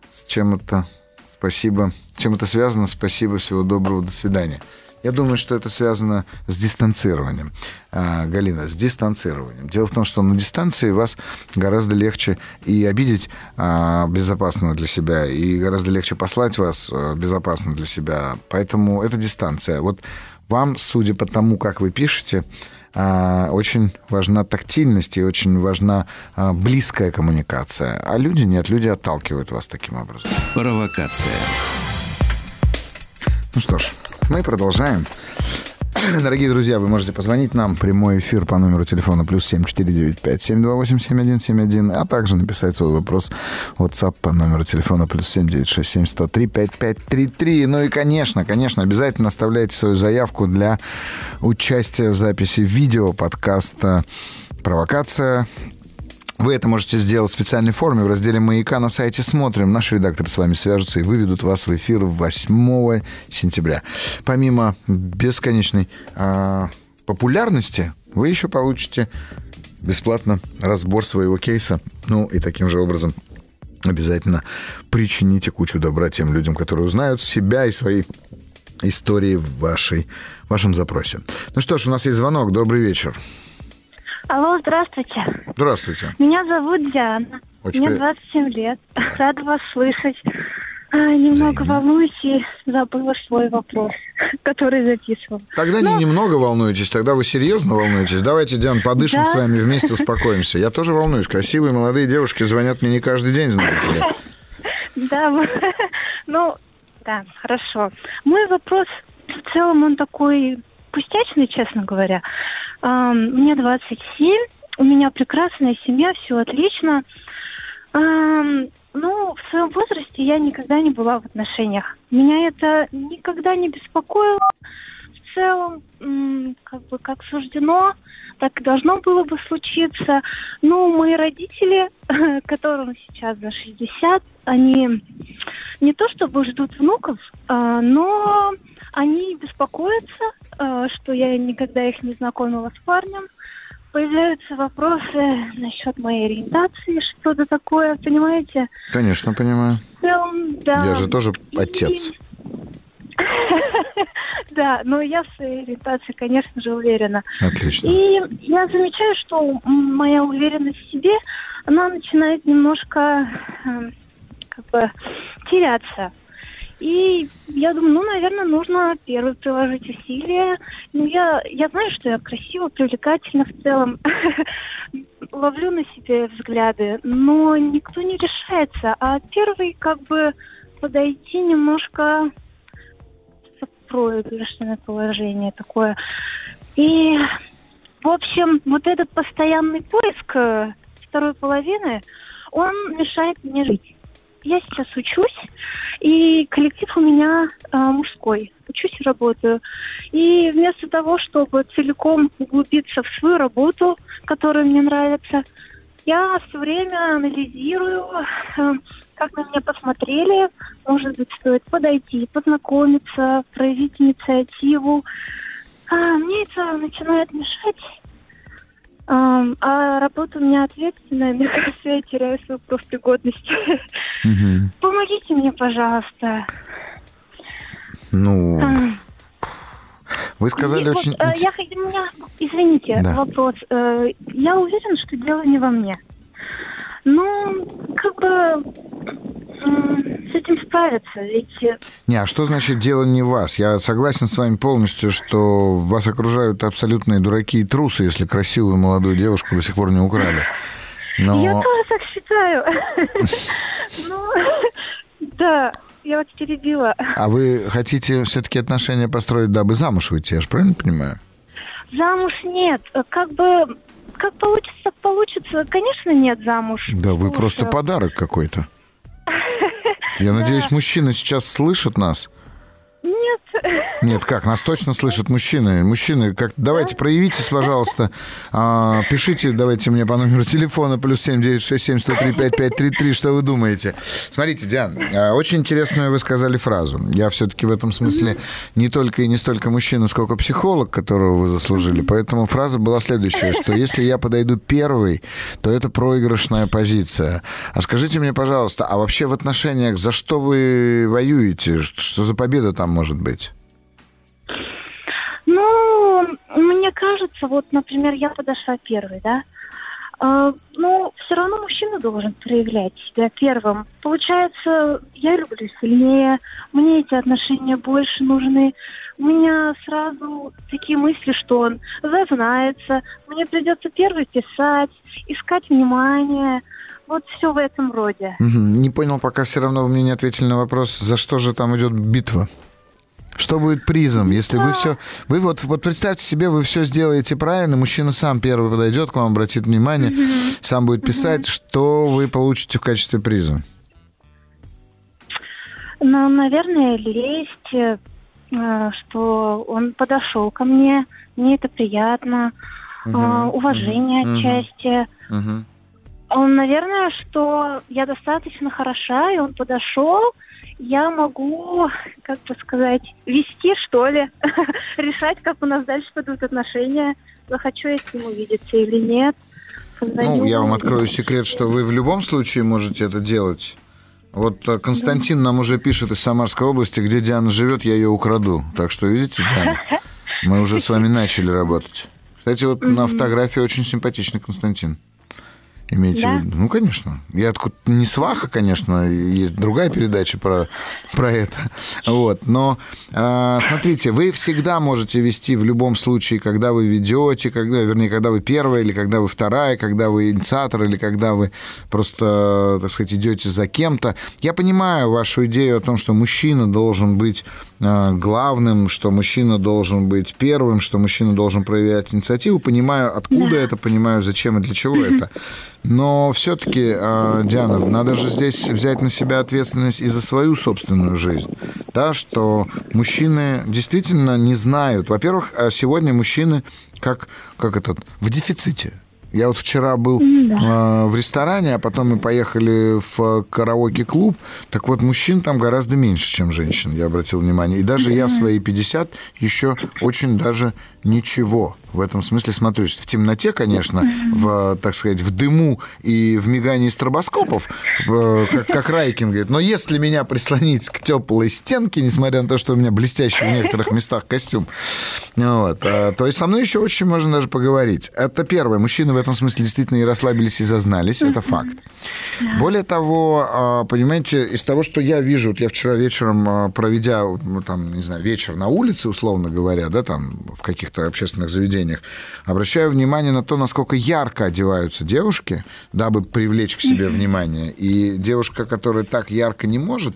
с чем это? Спасибо. С чем это связано? Спасибо. Всего доброго. До свидания. Я думаю, что это связано с дистанцированием. А, Галина, с дистанцированием. Дело в том, что на дистанции вас гораздо легче и обидеть а, безопасно для себя, и гораздо легче послать вас а, безопасно для себя. Поэтому это дистанция. Вот вам, судя по тому, как вы пишете, очень важна тактильность и очень важна близкая коммуникация. А люди нет, люди отталкивают вас таким образом. Провокация. Ну что ж, мы продолжаем. Дорогие друзья, вы можете позвонить нам. Прямой эфир по номеру телефона плюс 7495-728-7171, а также написать свой вопрос в WhatsApp по номеру телефона плюс 7967-103-5533. Ну и, конечно, конечно, обязательно оставляйте свою заявку для участия в записи видео подкаста «Провокация». Вы это можете сделать в специальной форме в разделе «Маяка» на сайте «Смотрим». Наши редакторы с вами свяжутся и выведут вас в эфир 8 сентября. Помимо бесконечной э, популярности, вы еще получите бесплатно разбор своего кейса. Ну и таким же образом обязательно причините кучу добра тем людям, которые узнают себя и свои истории в, вашей, в вашем запросе. Ну что ж, у нас есть звонок. Добрый вечер. Алло, здравствуйте. Здравствуйте. Меня зовут Диана. Очень Мне при... 27 лет. Рада вас слышать. А, немного Взаимно. волнуюсь и забыла свой вопрос, который записывал. Тогда Но... не ну, немного волнуетесь, тогда вы серьезно волнуетесь. Давайте, Диан, подышим да? с вами вместе, успокоимся. Я тоже волнуюсь. Красивые молодые девушки звонят мне не каждый день, знаете ли. Да, ну, да, хорошо. Мой вопрос в целом он такой пустячный, честно говоря. Мне 27, у меня прекрасная семья, все отлично. Ну, в своем возрасте я никогда не была в отношениях. Меня это никогда не беспокоило. В целом, как бы как суждено, так и должно было бы случиться. Ну, мои родители, которым сейчас за 60, они не то чтобы ждут внуков, а, но они беспокоятся, а, что я никогда их не знакомила с парнем. Появляются вопросы насчет моей ориентации, что-то такое, понимаете? Конечно, понимаю. В целом, да. Я же тоже отец. Да, но я в своей ориентации, конечно же, уверена. Отлично. И я замечаю, что моя уверенность в себе, она начинает немножко эм, как бы теряться. И я думаю, ну, наверное, нужно первый приложить усилия. Ну, я, я знаю, что я красиво, привлекательна в целом. Ловлю на себе взгляды, но никто не решается. А первый, как бы, подойти немножко проигрышное положение такое. И, в общем, вот этот постоянный поиск э, второй половины, он мешает мне жить. Я сейчас учусь, и коллектив у меня э, мужской. Учусь и работаю. И вместо того, чтобы целиком углубиться в свою работу, которая мне нравится, Я все время анализирую, э, как на меня посмотрели. Может быть, стоит подойти, познакомиться, проявить инициативу. А, мне это начинает мешать. А, работа у меня ответственная, мне кажется, я теряю свою профпригодность. Мгм. Помогите мне, пожалуйста. Ну, А. вы сказали И вот, очень... э, инте- я, у меня, извините, Да. вопрос. Э, я уверена, что дело не во мне. Ну, как бы с этим справиться, ведь э, Не, а что значит дело не в вас? Я согласен с вами полностью, что вас окружают абсолютные дураки и трусы, если красивую молодую девушку до сих пор не украли. Но... я тоже так считаю. Ну, да, я вас перебила. А вы хотите все-таки отношения построить, дабы замуж выйти, я же правильно понимаю? Замуж нет. Как бы, как получится, так получится. Конечно, нет замуж. Да вы Потому просто подарок какой-то. Я надеюсь, мужчины сейчас слышат нас. Нет. Нет, как? Нас точно слышат мужчины. Мужчины, как давайте проявитесь, пожалуйста. А, пишите, давайте мне по номеру телефона плюс семь девять шесть семь сто три пять пять три три. Что вы думаете? Смотрите, Диан, а, очень интересную вы сказали фразу. Я все-таки в этом смысле не только и не столько мужчина, сколько психолог, которого вы заслужили. Поэтому фраза была следующая, что если я подойду первый, то это проигрышная позиция. А скажите мне, пожалуйста, а вообще в отношениях за что вы воюете? Что за победа там может быть? Мне кажется, вот, например, я подошла первой, да. А, ну, все равно мужчина должен проявлять себя первым. Получается, я люблю сильнее, мне эти отношения больше нужны. У меня сразу такие мысли, что он зазнается, мне придется первый писать, искать внимание. Вот все в этом роде. Не понял, пока все равно вы мне не ответили на вопрос, за что же там идет битва. Что будет призом, если вы все... Вы вот, вот представьте себе, вы все сделаете правильно, мужчина сам первый подойдет к вам, обратит внимание, сам будет писать, что вы получите в качестве приза. Ну, наверное, лесть, э, что он подошел ко мне, мне это приятно, Мгм, уважение мгм, отчасти. Мгм. Он, наверное, что я достаточно хороша, и он подошел, я могу, как бы сказать, вести, что ли, решать, как у нас дальше пойдут отношения, захочу я с ним увидеться или нет. Позвоню. Ну, я вам открою секрет, что вы в любом случае можете это делать. Вот э, Константин нам уже пишет из Самарской области, где Диана живет, я ее украду. Так что, видите, Диана, мы уже с вами начали работать. Кстати, вот на фотографии очень симпатичный Константин. Имейте Да? в виду. Ну, конечно. Я не сваха, конечно, есть другая передача про, про это. Вот. Но а, смотрите, вы всегда можете вести в любом случае, когда вы ведете, когда, вернее, когда вы первая, или когда вы вторая, когда вы инициатор, или когда вы просто, так сказать, идете за кем-то. Я понимаю вашу идею о том, что мужчина должен быть главным, что мужчина должен быть первым, что мужчина должен проявлять инициативу. Понимаю, откуда это, понимаю, зачем и для чего это. Но все-таки, Диана, надо же здесь взять на себя ответственность и за свою собственную жизнь. Да, что мужчины действительно не знают. Во-первых, а сегодня мужчины как, как этот, в дефиците. Я вот вчера был э, в ресторане, а потом мы поехали в караоке-клуб. Так вот, мужчин там гораздо меньше, чем женщин, я обратил внимание. И даже я в свои 50 еще очень даже ничего в этом смысле смотрюсь. В темноте, конечно, в, так сказать, в дыму и в мигании стробоскопов, как, как Райкин говорит. Но если меня прислонить к теплой стенке, несмотря на то, что у меня блестящий в некоторых местах костюм, вот, э, то есть со мной еще очень можно даже поговорить. Это первое. Мужчины в этом смысле действительно и расслабились, и зазнались. Это факт. Более того, э, понимаете, из того, что я вижу, вот я вчера вечером, э, проведя, ну, там, не знаю, вечер на улице, условно говоря, да, там, в каких-то общественных заведениях, обращаю внимание на то, насколько ярко одеваются девушки, дабы привлечь к себе внимание. И девушка, которая так ярко не может,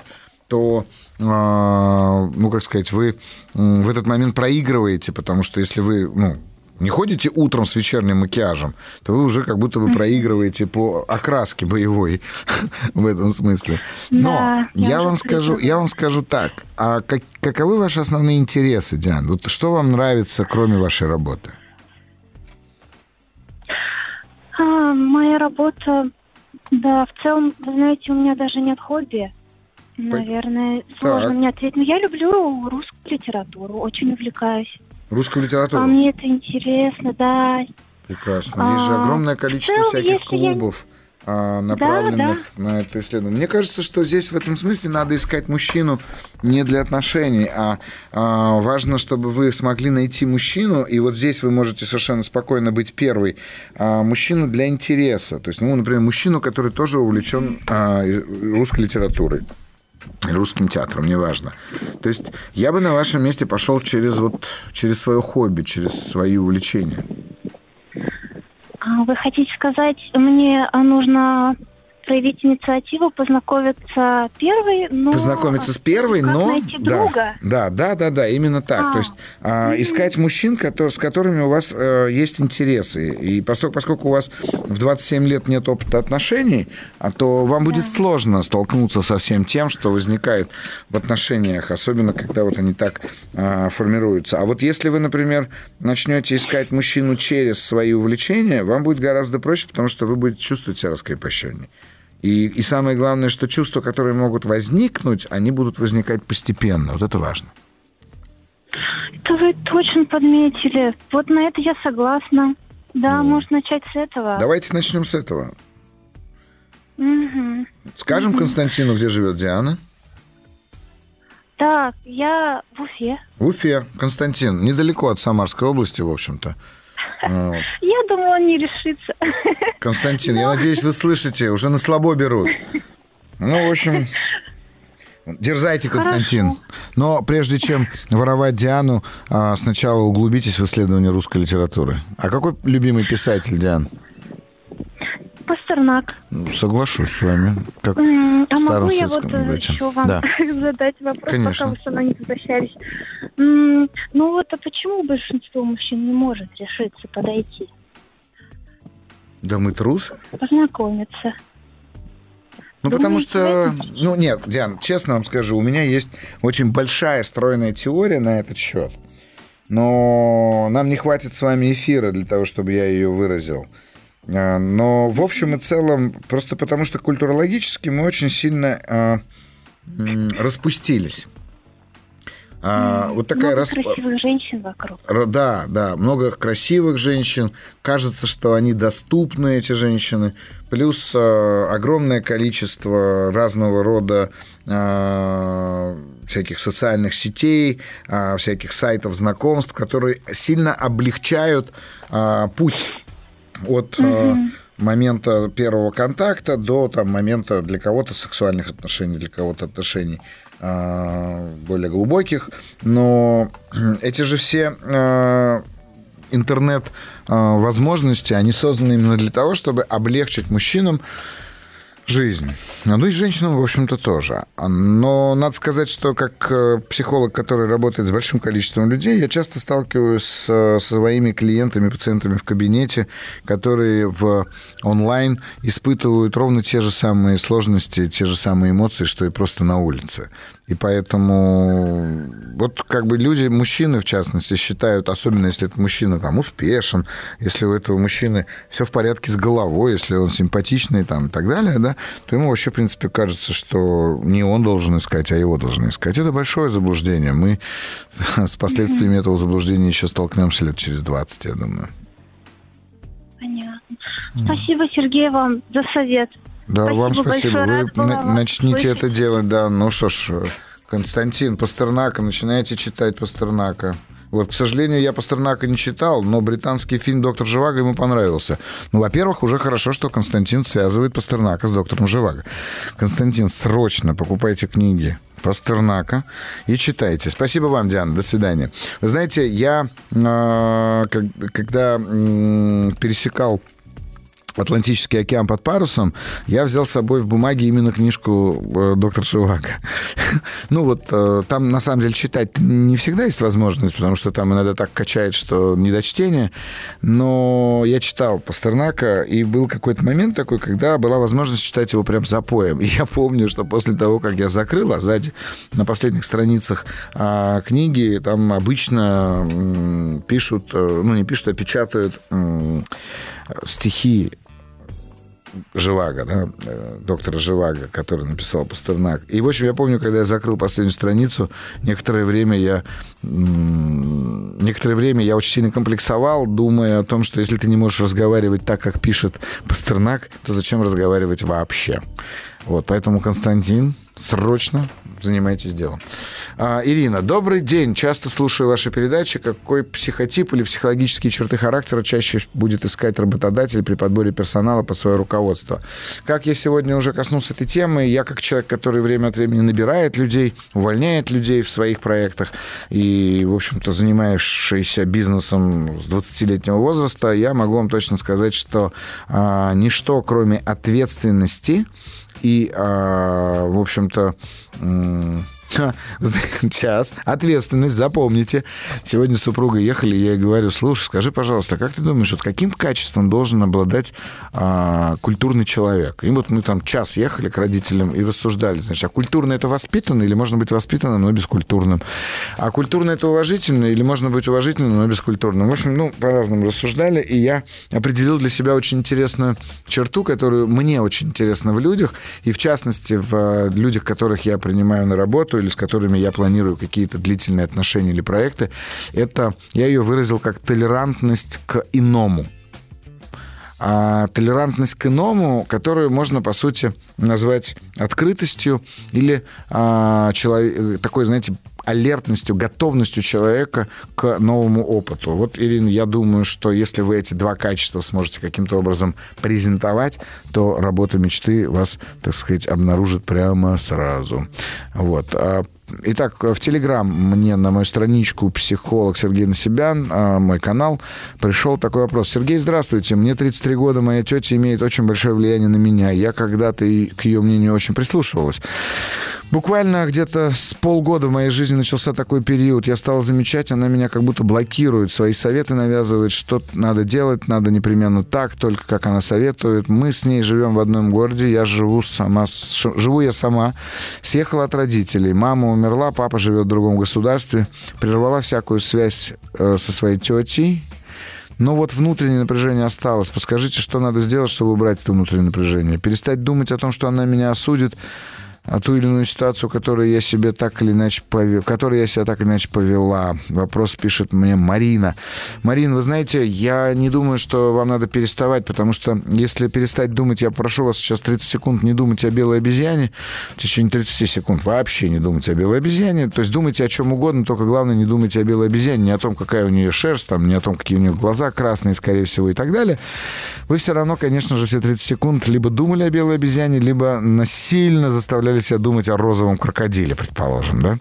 то, э, ну, как сказать, вы в этот момент проигрываете, потому что если вы, ну, не ходите утром с вечерним макияжем, то вы уже как будто бы проигрываете по окраске боевой в этом смысле. Но Да, я вам скажу, я вам скажу так. А как, каковы ваши основные интересы, Диан? Вот что вам нравится, кроме вашей работы? А, моя работа, да, в целом, вы знаете, у меня даже нет хобби. Наверное, сложно Так. мне ответить. Но я люблю русскую литературу, очень увлекаюсь. Русскую А литературу? мне это интересно, да. Прекрасно. Есть же А, огромное количество целом, всяких если я- клубов, а, направленных на это исследование. Мне кажется, что здесь в этом смысле надо искать мужчину не для отношений, а, а важно, чтобы вы смогли найти мужчину, и вот здесь вы можете совершенно спокойно быть первой, а, мужчину для интереса. То есть, ну, например, мужчину, который тоже увлечен а, русской литературой. Русским театром, неважно. То есть я бы на вашем месте пошел через вот через свое хобби, через свои увлечения. А Вы хотите сказать, мне нужно проявить инициативу, познакомиться первой, но... Познакомиться с первой, как но найти да, друга? да, да, да, да, именно так. А. То есть а, искать мужчин, кото- с которыми у вас э, есть интересы. И поскольку, поскольку у вас в 27 лет нет опыта отношений, а то вам будет сложно столкнуться со всем тем, что возникает в отношениях, особенно когда вот они так а, формируются. А вот если вы, например, начнете искать мужчину через свои увлечения, вам будет гораздо проще, потому что вы будете чувствовать себя раскрепощеннее. И, и самое главное, что чувства, которые могут возникнуть, они будут возникать постепенно. Вот это важно. Это вы точно подметили. Вот на это я согласна. Да, Ну. можно начать с этого. Давайте начнем с этого. Мгм. Скажем Константину, где живет Диана. Так, я в Уфе. В Уфе. Константин, недалеко от Самарской области, в общем-то. Вот. Я думаю, он не решится. Константин, я надеюсь, вы слышите, уже на слабо берут. Ну, в общем, дерзайте, Константин. Но прежде чем воровать Диану, а, сначала углубитесь в исследование русской литературы. А какой любимый писатель, Диан? Пастернак. Соглашусь с вами. Как А в старом могу я вот советском э, еще вам Да. задать вопрос, Конечно. пока вы со мной не возвращались? Ну вот, а почему большинство мужчин не может решиться подойти, Да мы трусы. познакомиться? Ну, Думаете, потому что... Ну, нет, Диан, честно вам скажу, у меня есть очень большая стройная теория на этот счет. Но нам не хватит с вами эфира для того, чтобы я ее выразил. А, Но в общем и целом, просто потому что культурологически мы очень сильно а, распустились. А, вот такая Много рас- красивых женщин вокруг. Да, да, много красивых женщин. Кажется, что они доступны, эти женщины. Плюс э, огромное количество разного рода э, всяких социальных сетей, э, всяких сайтов знакомств, которые сильно облегчают э, путь от э, момента первого контакта до там, момента для кого-то сексуальных отношений, для кого-то отношений э, более глубоких. Но эти же все э, интернет-возможности, они созданы именно для того, чтобы облегчить мужчинам жизнь. Ну и женщинам, в общем-то, тоже. Но надо сказать, что как э, психолог, который работает с большим количеством людей, я часто сталкиваюсь с, со своими клиентами, пациентами в кабинете, которые в онлайн испытывают ровно те же самые сложности, те же самые эмоции, что и просто на улице. И поэтому вот как бы люди, мужчины в частности, считают, особенно если этот мужчина там успешен, если у этого мужчины все в порядке с головой, если он симпатичный там и так далее, да, то ему вообще, в принципе, кажется, что не он должен искать, а его должны искать. Это большое заблуждение. Мы с последствиями этого заблуждения еще столкнемся лет через 20, я думаю. Понятно. Спасибо, Сергей, вам за совет. Да, Спасибо вам спасибо. большое, Вы на- начните слышать. это делать, да. Ну что ж, Константин, Пастернака, начинайте читать Пастернака. Вот, к сожалению, я Пастернака не читал, но британский фильм «Доктор Живаго» ему понравился. Ну, во-первых, уже хорошо, что Константин связывает Пастернака с доктором Живаго. Константин, срочно покупайте книги Пастернака и читайте. Спасибо вам, Диана. До свидания. Вы знаете, я, э, когда пересекал Атлантический океан под парусом, я взял с собой в бумаге именно книжку э, «Доктор Шивака». ну вот, э, там на самом деле читать не всегда есть возможность, потому что там иногда так качает, что не до чтения. Но я читал Пастернака, и был какой-то момент такой, когда была возможность читать его прям запоем. И я помню, что после того, как я закрыл, а сзади на последних страницах а, книги, там обычно пишут, э, ну не пишут, а печатают стихи Живаго, да, э, доктора Живаго, который написал Пастернак. И, в общем, я помню, когда я закрыл последнюю страницу, некоторое время я некоторое время я очень сильно комплексовал, думая о том, что если ты не можешь разговаривать так, как пишет Пастернак, то зачем разговаривать вообще? Вот, поэтому, Константин, срочно занимайтесь делом. А, Ирина, добрый день. Часто слушаю ваши передачи. Какой психотип или психологические черты характера чаще будет искать работодатель при подборе персонала под свое руководство? Как я сегодня уже коснулся этой темы, я как человек, который время от времени набирает людей, увольняет людей в своих проектах и, в общем-то, занимающийся бизнесом с 20-летнего возраста, я могу вам точно сказать, что а, ничто, кроме ответственности, и, а, в общем-то, Час. Ответственность, запомните. Сегодня с супругой ехали, я ей говорю, слушай, скажи, пожалуйста, как ты думаешь, вот каким качеством должен обладать а, культурный человек? И вот мы там час ехали к родителям и рассуждали, значит, а культурно это воспитанно или можно быть воспитанным, но бескультурным? А культурно это уважительно или можно быть уважительным, но бескультурным? В общем, ну, по-разному рассуждали, и я определил для себя очень интересную черту, которую мне очень интересна в людях, и в частности в э, людях, которых я принимаю на работу, или с которыми я планирую какие-то длительные отношения или проекты, это я ее выразил как толерантность к иному. А толерантность к иному, которую можно, по сути, назвать открытостью или а, человек, такой, знаете, алертностью, готовностью человека к новому опыту. Вот, Ирина, я думаю, что если вы эти два качества сможете каким-то образом презентовать, то работа мечты вас, так сказать, обнаружит прямо сразу. Вот. А Итак, в Телеграм мне на мою страничку «Психолог Сергей Насибян», а, мой канал, пришел такой вопрос. Сергей, здравствуйте. Мне 33 года, моя тетя имеет очень большое влияние на меня. Я когда-то к ее мнению очень прислушивалась. Буквально где-то с полгода в моей жизни начался такой период. Я стал замечать, она меня как будто блокирует, свои советы навязывает, что надо делать, надо непременно так, только как она советует. Мы с ней живем в одном городе, я живу сама, живу я сама, съехала от родителей. Мама умерла, папа живет в другом государстве, прервала всякую связь э, со своей тетей, но вот внутреннее напряжение осталось. Подскажите, что надо сделать, чтобы убрать это внутреннее напряжение? Перестать думать о том, что она меня осудит, ту или иную ситуацию, которую я себе так или иначе повел, которую я себя так или иначе повела. Вопрос пишет мне Марина. Марина, вы знаете, я не думаю, что вам надо переставать, потому что если перестать думать, я прошу вас сейчас 30 секунд не думать о белой обезьяне, в течение 30 секунд вообще не думать о белой обезьяне, то есть думайте о чем угодно, только главное не думайте о белой обезьяне, не о том, какая у нее шерсть, там, не о том, какие у нее глаза красные, скорее всего, и так далее. Вы все равно, конечно же, все 30 секунд либо думали о белой обезьяне, либо насильно заставляли заставили себя думать о розовом крокодиле, предположим, да?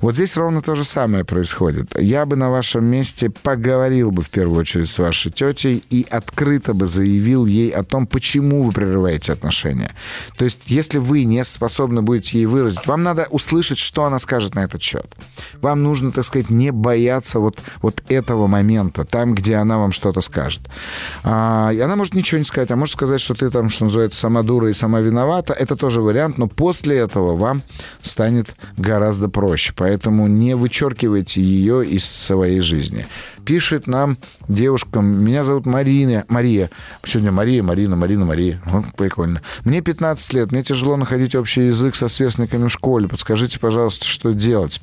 Вот здесь ровно то же самое происходит. Я бы на вашем месте поговорил бы в первую очередь с вашей тетей и открыто бы заявил ей о том, почему вы прерываете отношения. То есть, если вы не способны будете ей выразить, вам надо услышать, что она скажет на этот счет. Вам нужно, так сказать, не бояться вот, вот этого момента, там, где она вам что-то скажет. А, и она может ничего не сказать, а может сказать, что ты там, что называется, сама дура и сама виновата. Это тоже вариант, но после этого вам станет гораздо проще. Поэтому не вычеркивайте ее из своей жизни. Пишет нам девушка, меня зовут Марина, Мария. Сегодня Мария, Марина, Марина, Мария. Вот, прикольно. Мне 15 лет, мне тяжело находить общий язык со сверстниками в школе. Подскажите, пожалуйста, что делать?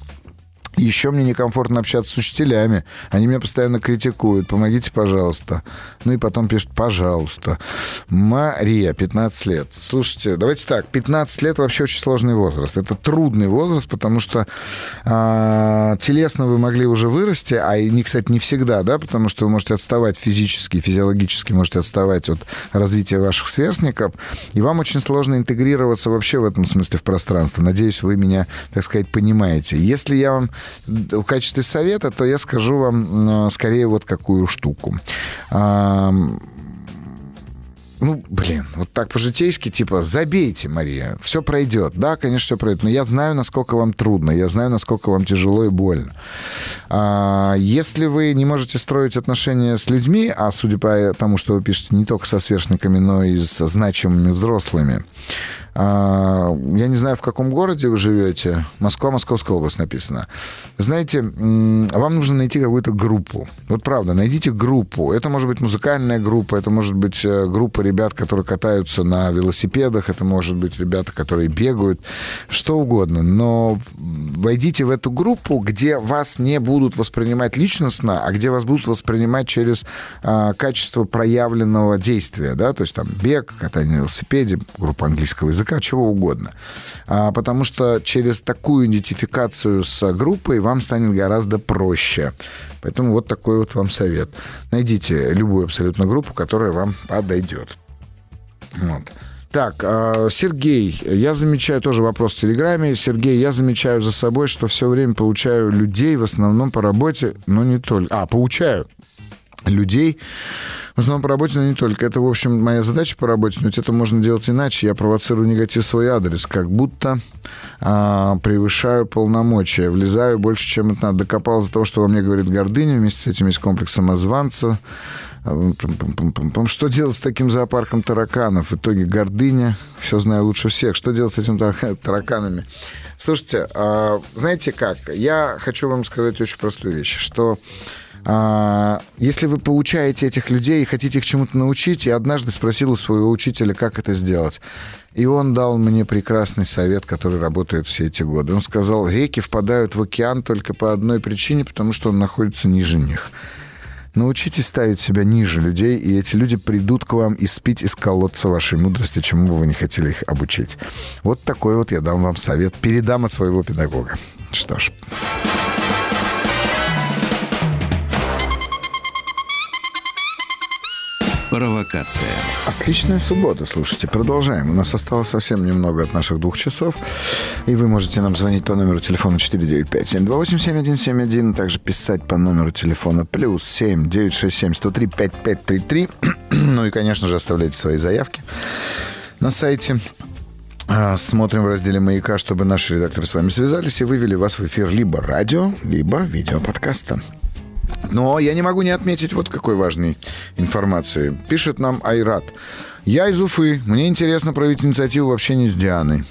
Еще мне некомфортно общаться с учителями. Они меня постоянно критикуют. Помогите, пожалуйста. Ну и потом пишут, пожалуйста. Мария, 15 лет. Слушайте, давайте так. 15 лет вообще очень сложный возраст. Это трудный возраст, потому что э, телесно вы могли уже вырасти, а и, кстати, не всегда, да, потому что вы можете отставать физически, физиологически можете отставать от развития ваших сверстников, и вам очень сложно интегрироваться вообще в этом смысле в пространство. Надеюсь, вы меня, так сказать, понимаете. Если я вам в качестве совета, то я скажу вам скорее вот какую штуку ну, блин, вот так по-житейски, типа, забейте, Мария, все пройдет. Да, конечно, все пройдет, но я знаю, насколько вам трудно, я знаю, насколько вам тяжело и больно. А, если вы не можете строить отношения с людьми, а судя по тому, что вы пишете, не только со сверстниками, но и с значимыми взрослыми, я не знаю, в каком городе вы живете. Москва, Московская область написано. Знаете, вам нужно найти какую-то группу. Вот правда, найдите группу. Это может быть музыкальная группа, это может быть э, группа ребят, которые катаются на велосипедах, это может быть ребята, которые бегают, что угодно. Но войдите в эту группу, где вас не будут воспринимать личностно, а где вас будут воспринимать через а, качество проявленного действия, да, то есть там бег, катание на велосипеде, группа английского языка, языка, чего угодно. А, потому что через такую идентификацию с группой вам станет гораздо проще. Поэтому вот такой вот вам совет. Найдите любую абсолютно группу, которая вам подойдет. Вот. Так, а, Сергей, я замечаю тоже вопрос в Телеграме. Сергей, я замечаю за собой, что все время получаю людей, в основном по работе, но не только. А, получаю людей, в основном по работе, но не только. Это, в общем, моя задача по работе, но это можно делать иначе. Я провоцирую негатив в свой адрес, как будто а, превышаю полномочия, влезаю больше, чем это надо. Докопался до того, что во мне говорит гордыня, вместе с этим есть комплекс самозванца. А, что делать с таким зоопарком тараканов? В итоге гордыня, все знаю лучше всех. Что делать с этими тараканами? Слушайте, а, знаете как? Я хочу вам сказать очень простую вещь, что если вы получаете этих людей и хотите их чему-то научить, я однажды спросил у своего учителя, как это сделать. И он дал мне прекрасный совет, который работает все эти годы. Он сказал, реки впадают в океан только по одной причине, потому что он находится ниже них. Научитесь ставить себя ниже людей, и эти люди придут к вам и спить из колодца вашей мудрости, чему бы вы не хотели их обучить. Вот такой вот я дам вам совет. Передам от своего педагога. Что ж. Провокация. Отличная суббота, слушайте. Продолжаем. У нас осталось совсем немного от наших двух часов. И вы можете нам звонить по номеру телефона 495-728-7171. Также писать по номеру телефона плюс 7 967 103 5533. ну и, конечно же, оставляйте свои заявки на сайте. А, смотрим в разделе «Маяка», чтобы наши редакторы с вами связались и вывели вас в эфир либо радио, либо видеоподкаста. Но я не могу не отметить вот какой важной информации. Пишет нам Айрат. Я из Уфы. Мне интересно проявить инициативу в общении с Дианой.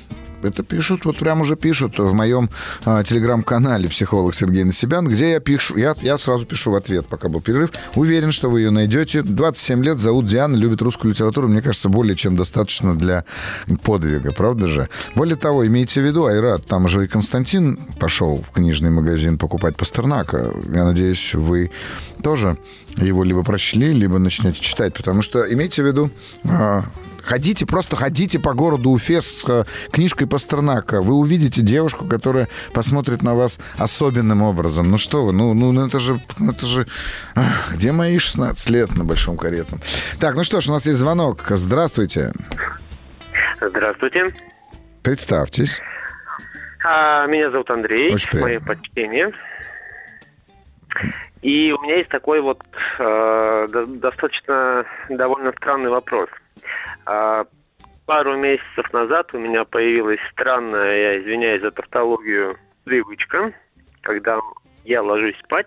Это пишут, вот прям уже пишут в моем а, телеграм-канале «Психолог Сергей Насибян», где я пишу, я, я сразу пишу в ответ, пока был перерыв. Уверен, что вы ее найдете. 27 лет, зовут Диана, любит русскую литературу. Мне кажется, более чем достаточно для подвига, правда же? Более того, имейте в виду, Айрат, там же и Константин пошел в книжный магазин покупать Пастернака. Я надеюсь, вы тоже его либо прочли, либо начнете читать, потому что имейте в виду, а, Ходите, просто ходите по городу Уфе с э, книжкой Пастернака. Вы увидите девушку, которая посмотрит на вас особенным образом. Ну что вы, ну, ну, ну это же, ну это же... Где мои 16 лет на Большом Каретном? Так, ну что ж, у нас есть звонок. Здравствуйте. Здравствуйте. Представьтесь. А, меня зовут Андрей. Очень Мое почтение. И у меня есть такой вот э, достаточно довольно странный вопрос. А пару месяцев назад у меня появилась странная, я извиняюсь за тавтологию, привычка, когда я ложусь спать.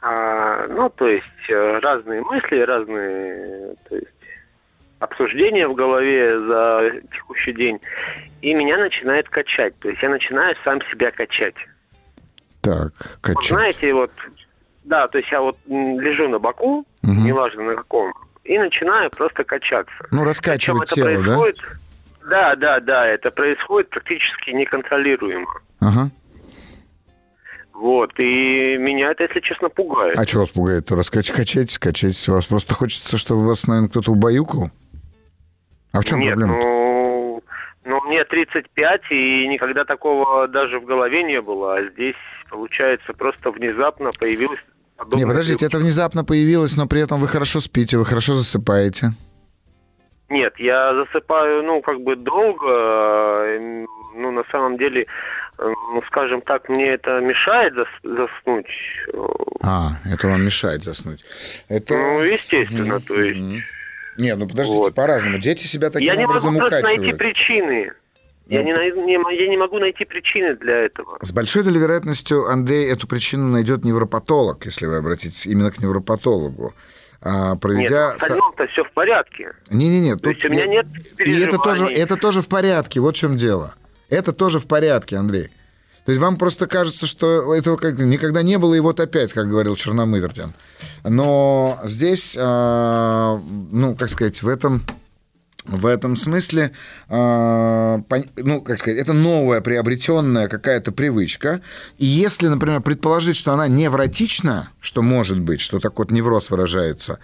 А, ну, то есть э, разные мысли, разные то есть, обсуждения в голове за текущий день, и меня начинает качать. То есть я начинаю сам себя качать. Так, качать. Вот знаете, вот, да, то есть я вот лежу на боку, угу. неважно на каком, и начинаю просто качаться. Ну, раскачивать тело, происходит, да? Да, да, да, это происходит практически неконтролируемо. Ага. Вот, и меня это, если честно, пугает. А что вас пугает? Раскач качать, качать. Вас просто хочется, чтобы вас, наверное, кто-то убаюкал? А в чем Нет, проблема? Ну, ну, мне 35, и никогда такого даже в голове не было. А здесь, получается, просто внезапно появилась не, подождите, это внезапно появилось, но при этом вы хорошо спите, вы хорошо засыпаете. Нет, я засыпаю, ну, как бы долго, ну, на самом деле, ну, скажем так, мне это мешает зас заснуть. А, это вам мешает заснуть. Это... Ну, естественно, mm-hmm. то есть... Не, ну подождите, вот. по-разному. Дети себя таким я образом укачивают. Я не могу найти причины. Я, не, не, я не могу найти причины для этого. С большой долей вероятностью Андрей эту причину найдет невропатолог, если вы обратитесь именно к невропатологу. а, проведя... Нет, в остальном-то все в порядке. Не-не-не. То есть у меня нет И это тоже, это тоже в порядке, вот в чем дело. Это тоже в порядке, Андрей. То есть вам просто кажется, что этого как никогда не было, и вот опять, как говорил Черномырдин. Но здесь, а, ну, как сказать, в этом в этом смысле, а, ну, как сказать, это новая приобретенная какая-то привычка. И если, например, предположить, что она невротична, что может быть, что так вот невроз выражается,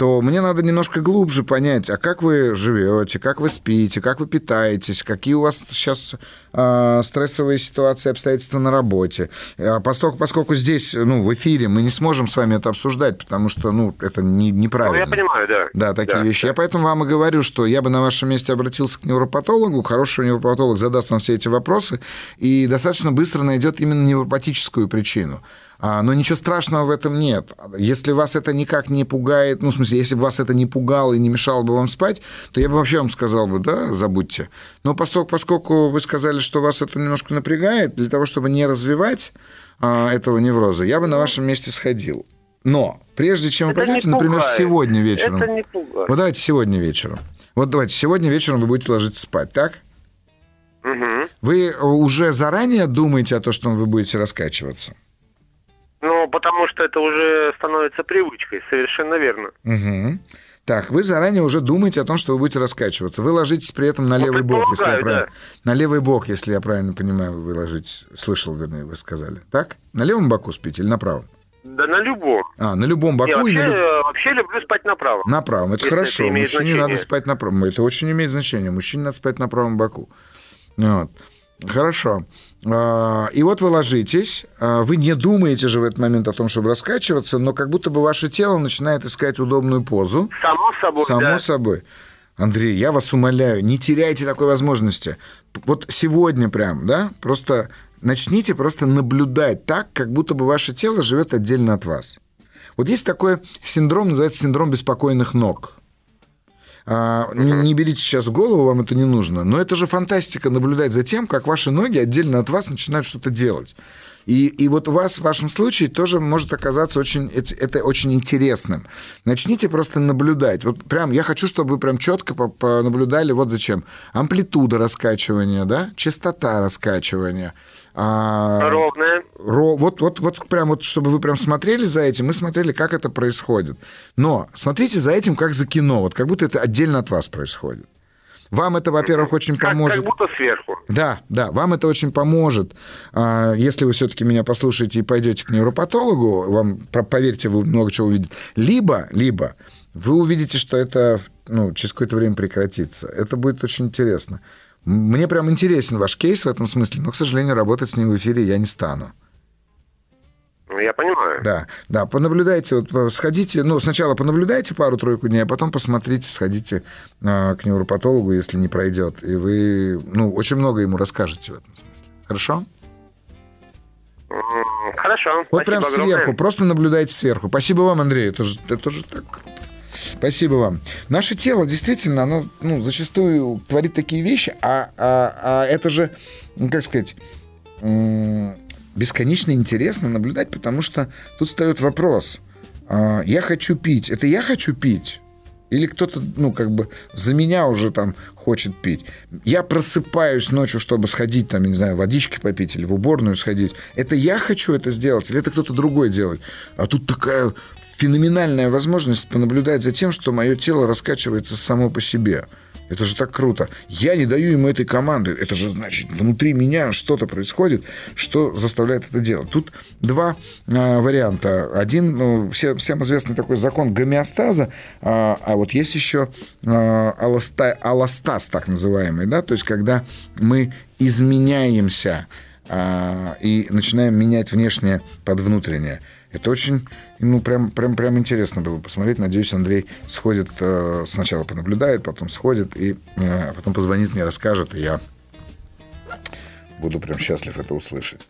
то мне надо немножко глубже понять, а как вы живете, как вы спите, как вы питаетесь, какие у вас сейчас а, стрессовые ситуации, обстоятельства на работе. А поскольку, поскольку здесь, ну, в эфире мы не сможем с вами это обсуждать, потому что, ну, это не, Ну, неправильно. я понимаю, да. Да, такие Да, вещи. да. Я поэтому вам и говорю, что я бы на вашем месте обратился к невропатологу. Хороший невропатолог задаст вам все эти вопросы и достаточно быстро найдет именно невропатическую причину. А, Но ничего страшного в этом нет. Если вас это никак не пугает, ну, в смысле, если бы вас это не пугало и не мешало бы вам спать, то я бы вообще вам сказал бы, да, забудьте. Но поскольку, поскольку вы сказали, что вас это немножко напрягает, для того, чтобы не развивать а, этого невроза, я бы на вашем месте сходил. Но прежде чем вы Это пойдете, например, сегодня вечером... Это не пугает. Вот давайте сегодня вечером. Вот давайте, сегодня вечером вы будете ложиться спать, так? Мгм. Вы уже заранее думаете о том, что вы будете раскачиваться? Потому что это уже становится привычкой, совершенно верно. Угу. Так, вы заранее уже думаете о том, что вы будете раскачиваться. Вы ложитесь при этом на Ну, левый бок, если я правильно... На левый бок, если я правильно понимаю, вы ложитесь. Слышал, вернее, вы сказали. Так? На левом боку спите или на правом? Да на любом. А, на любом боку Я и вообще, на любом... э, вообще люблю спать направо. На правом. Это хорошо. это Мужчине значение. надо спать на правом. Это очень имеет значение. Мужчине надо спать на правом боку. Вот. Хорошо. А, И вот вы ложитесь, а, вы не думаете же в этот момент о том, чтобы раскачиваться, но как будто бы ваше тело начинает искать удобную позу. Само собой, Само да. собой. Андрей, я вас умоляю, не теряйте такой возможности. Вот сегодня прям, да, просто начните просто наблюдать так, как будто бы ваше тело живет отдельно от вас. Вот есть такой синдром, называется синдром беспокойных ног. А, не, не берите сейчас в голову, вам это не нужно. Но это же фантастика наблюдать за тем, как ваши ноги отдельно от вас начинают что-то делать. И, и вот у вас в вашем случае тоже может оказаться очень, это, это очень интересным. Начните просто наблюдать. Вот прям я хочу, чтобы вы прям четко по- понаблюдали вот зачем. Амплитуда раскачивания, да, частота раскачивания. А, Ровная. Ро- вот, вот, вот прям вот, чтобы вы прям смотрели за этим, мы смотрели, как это происходит. Но смотрите за этим, как за кино, вот как будто это отдельно от вас происходит. Вам это, во-первых, очень Как, поможет. как будто сверху. Да, да, вам это очень поможет. А, Если вы все-таки меня послушаете и пойдете к невропатологу, вам, по- поверьте, вы много чего увидите. Либо, либо вы увидите, что это ну, через какое-то время прекратится. Это будет очень интересно. Мне прям интересен ваш кейс в этом смысле, но, к сожалению, работать с ним в эфире я не стану. Ну, я понимаю. Да, да, понаблюдайте, вот э, сходите, ну, сначала понаблюдайте пару-тройку дней, а потом посмотрите, сходите э, к невропатологу, если не пройдет, и вы, ну, очень много ему расскажете в этом смысле. Хорошо? Хорошо. Вот прям огромное. сверху, просто наблюдайте сверху. Спасибо вам, Андрей, это же, это же так круто. Спасибо вам. Наше тело действительно, оно ну, зачастую творит такие вещи, а, а, а это же, ну, как сказать, бесконечно интересно наблюдать, потому что тут встает вопрос. а, Я хочу пить. Это я хочу пить? Или кто-то, ну, как бы за меня уже там хочет пить. Я просыпаюсь ночью, чтобы сходить, там, не знаю, водички попить или в уборную сходить. Это я хочу это сделать, или это кто-то другой делает? А тут такая феноменальная возможность понаблюдать за тем, что мое тело раскачивается само по себе. Это же так круто. Я не даю ему этой команды. Это же значит, внутри меня что-то происходит, что заставляет это делать. Тут два э, варианта. Один, ну, все, всем известный такой закон гомеостаза, а, а вот есть еще э, аласта- аластаз, так называемый, да, то есть когда мы изменяемся а, и начинаем менять внешнее под внутреннее. Это очень, ну, прям, прям, прям интересно было посмотреть. Надеюсь, Андрей сходит, э, сначала понаблюдает, потом сходит, и э, потом позвонит мне, расскажет, и я буду прям счастлив это услышать.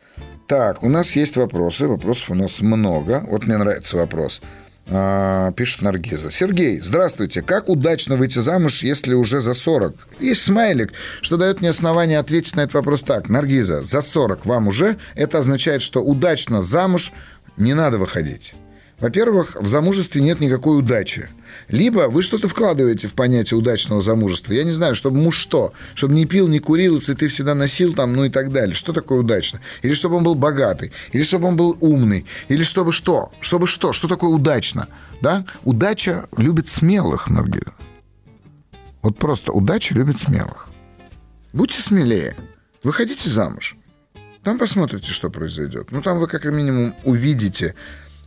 Так, у нас есть вопросы. Вопросов у нас много. Вот мне нравится вопрос. А, пишет Наргиза. Сергей, здравствуйте. Как удачно выйти замуж, если уже за 40? Есть смайлик, что дает мне основание ответить на этот вопрос так. Наргиза, за 40 вам уже. Это означает, что удачно замуж не надо выходить. Во-первых, в замужестве нет никакой удачи. Либо вы что-то вкладываете в понятие удачного замужества. Я не знаю, чтобы муж что? Чтобы не пил, не курил, цветы всегда носил там, ну и так далее. Что такое удачно? Или чтобы он был богатый? Или чтобы он был умный? Или чтобы что? Чтобы что? Что такое удачно? Да? Удача любит смелых, многие. Вот просто удача любит смелых. Будьте смелее. Выходите замуж. Там посмотрите, что произойдет. Ну, там вы как минимум увидите.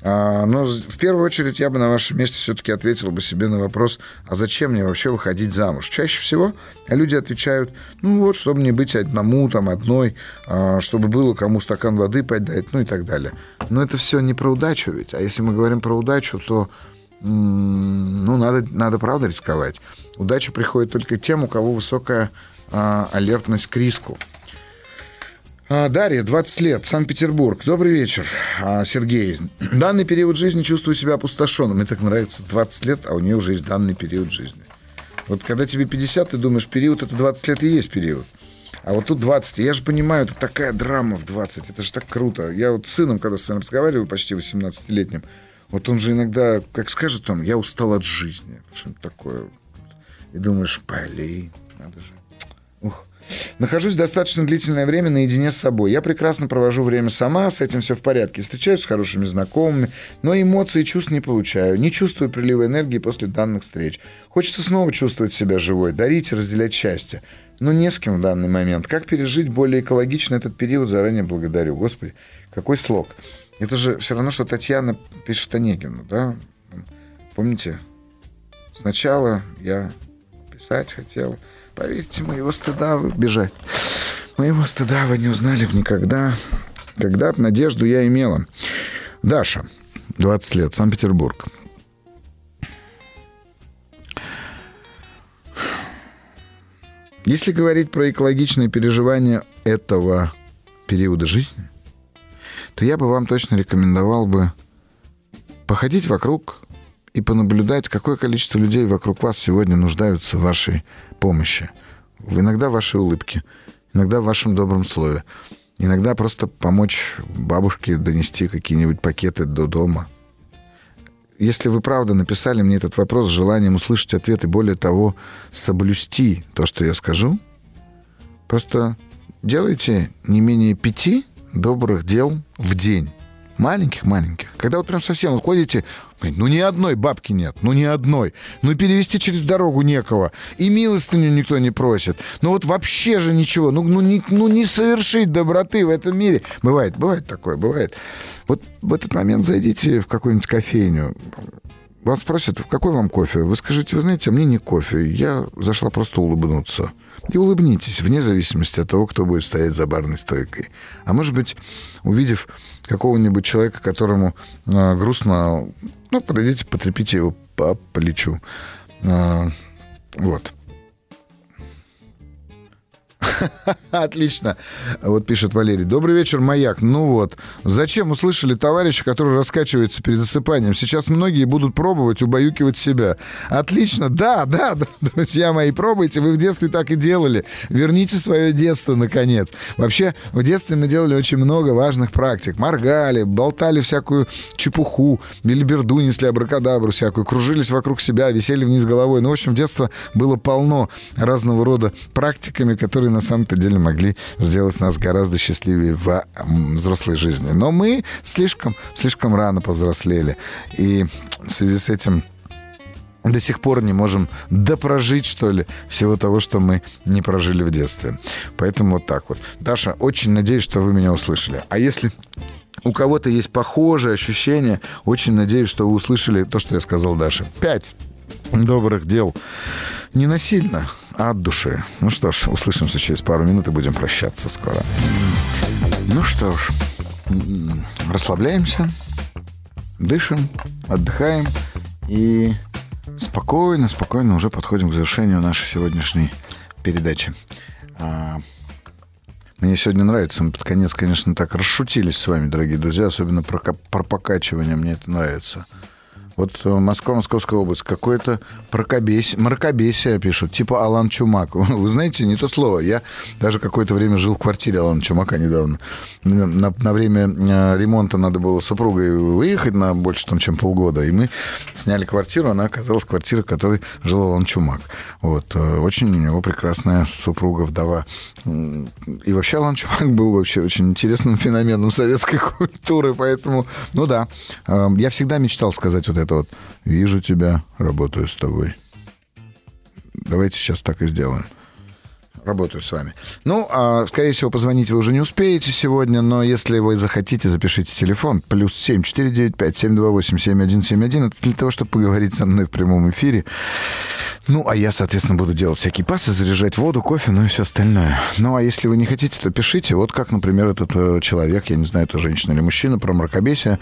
А, но в первую очередь я бы на вашем месте все-таки ответил бы себе на вопрос, а зачем мне вообще выходить замуж? Чаще всего люди отвечают, ну вот, чтобы не быть одному, там, одной, а, чтобы было кому стакан воды подать, ну и так далее. Но это все не про удачу ведь. А если мы говорим про удачу, то ну, надо, надо правда рисковать. Удача приходит только тем, у кого высокая а, алертность к риску. А, Дарья, 20 лет, Санкт-Петербург. Добрый вечер, а, Сергей. Данный период жизни чувствую себя опустошенным. Мне так нравится 20 лет, а у нее уже есть данный период жизни. Вот когда тебе 50, ты думаешь, период это 20 лет и есть период. А вот тут 20. Я же понимаю, это такая драма в 20. Это же так круто. Я вот с сыном, когда с вами разговариваю, почти 18-летним, вот он же иногда, как скажет он, я устал от жизни. Что-то такое. И думаешь, блин, надо же. Ух. Нахожусь достаточно длительное время наедине с собой. Я прекрасно провожу время сама, с этим все в порядке. Встречаюсь с хорошими знакомыми, но эмоций и чувств не получаю. Не чувствую прилива энергии после данных встреч. Хочется снова чувствовать себя живой, дарить, разделять счастье. Но не с кем в данный момент. Как пережить более экологично этот период, заранее благодарю. Господи, какой слог. Это же все равно, что Татьяна пишет Онегину, да? Помните? Сначала я писать хотел, Поверьте, моего стыда вы бежать. Моего стыда вы не узнали бы никогда. Когда надежду я имела. Даша, 20 лет, Санкт-Петербург. Если говорить про экологичные переживания этого периода жизни, то я бы вам точно рекомендовал бы походить вокруг и понаблюдать, какое количество людей вокруг вас сегодня нуждаются в вашей помощи. Иногда вашей улыбке, иногда в вашем добром слове. Иногда просто помочь бабушке донести какие-нибудь пакеты до дома. Если вы правда написали мне этот вопрос с желанием услышать ответ и более того, соблюсти то, что я скажу, просто делайте не менее пяти добрых дел в день. Маленьких-маленьких. Когда вот прям совсем вот ходите, ну ни одной бабки нет, ну ни одной. Ну перевести через дорогу некого. И милостыню никто не просит. Ну вот вообще же ничего. Ну, ну, не, ну не совершить доброты в этом мире. Бывает, бывает такое, бывает. Вот в этот момент зайдите в какую-нибудь кофейню, вас спросят, какой вам кофе? Вы скажите, вы знаете, мне не кофе. Я зашла просто улыбнуться. И улыбнитесь, вне зависимости от того, кто будет стоять за барной стойкой. А может быть, увидев какого-нибудь человека, которому э, грустно, ну, подойдите, потрепите его по плечу. Э, вот. Отлично. Вот пишет Валерий. Добрый вечер, маяк. Ну вот, зачем услышали товарища, который раскачивается перед засыпанием? Сейчас многие будут пробовать убаюкивать себя. Отлично. Да, да, друзья мои, пробуйте. Вы в детстве так и делали. Верните свое детство, наконец. Вообще, в детстве мы делали очень много важных практик. Моргали, болтали всякую чепуху, билиберду несли, абракадабру всякую, кружились вокруг себя, висели вниз головой. Ну, в общем, детство было полно разного рода практиками, которые на самом-то деле могли сделать нас гораздо счастливее в взрослой жизни. Но мы слишком, слишком рано повзрослели. И в связи с этим до сих пор не можем допрожить, что ли, всего того, что мы не прожили в детстве. Поэтому вот так вот. Даша, очень надеюсь, что вы меня услышали. А если у кого-то есть похожие ощущения, очень надеюсь, что вы услышали то, что я сказал Даше. Пять добрых дел. Не насильно, а от души. Ну что ж, услышимся через пару минут и будем прощаться скоро. Ну что ж, расслабляемся, дышим, отдыхаем и спокойно, спокойно уже подходим к завершению нашей сегодняшней передачи. А, мне сегодня нравится. Мы под конец, конечно, так расшутились с вами, дорогие друзья. Особенно про, про покачивание мне это нравится. Вот э, Москва, Московская область, какое-то мракобесие, мракобесие пишут, типа Алан Чумак. Вы знаете, не то слово. Я даже какое-то время жил в квартире Алана Чумака недавно. На, на время э, ремонта надо было с супругой выехать на больше, там, чем полгода, и мы сняли квартиру, она оказалась квартирой, в которой жил Алан Чумак. Вот. Э, очень у него прекрасная супруга, вдова. И вообще Алан Чумак был вообще очень интересным феноменом советской культуры, поэтому, ну да, я всегда мечтал сказать вот это вот «Вижу тебя, работаю с тобой». Давайте сейчас так и сделаем работаю с вами. Ну, а, скорее всего, позвонить вы уже не успеете сегодня, но если вы захотите, запишите телефон. Плюс 7 495 728 7171. Это для того, чтобы поговорить со мной в прямом эфире. Ну, а я, соответственно, буду делать всякие пасы, заряжать воду, кофе, ну и все остальное. Ну, а если вы не хотите, то пишите. Вот как, например, этот э, человек, я не знаю, это женщина или мужчина, про мракобесие.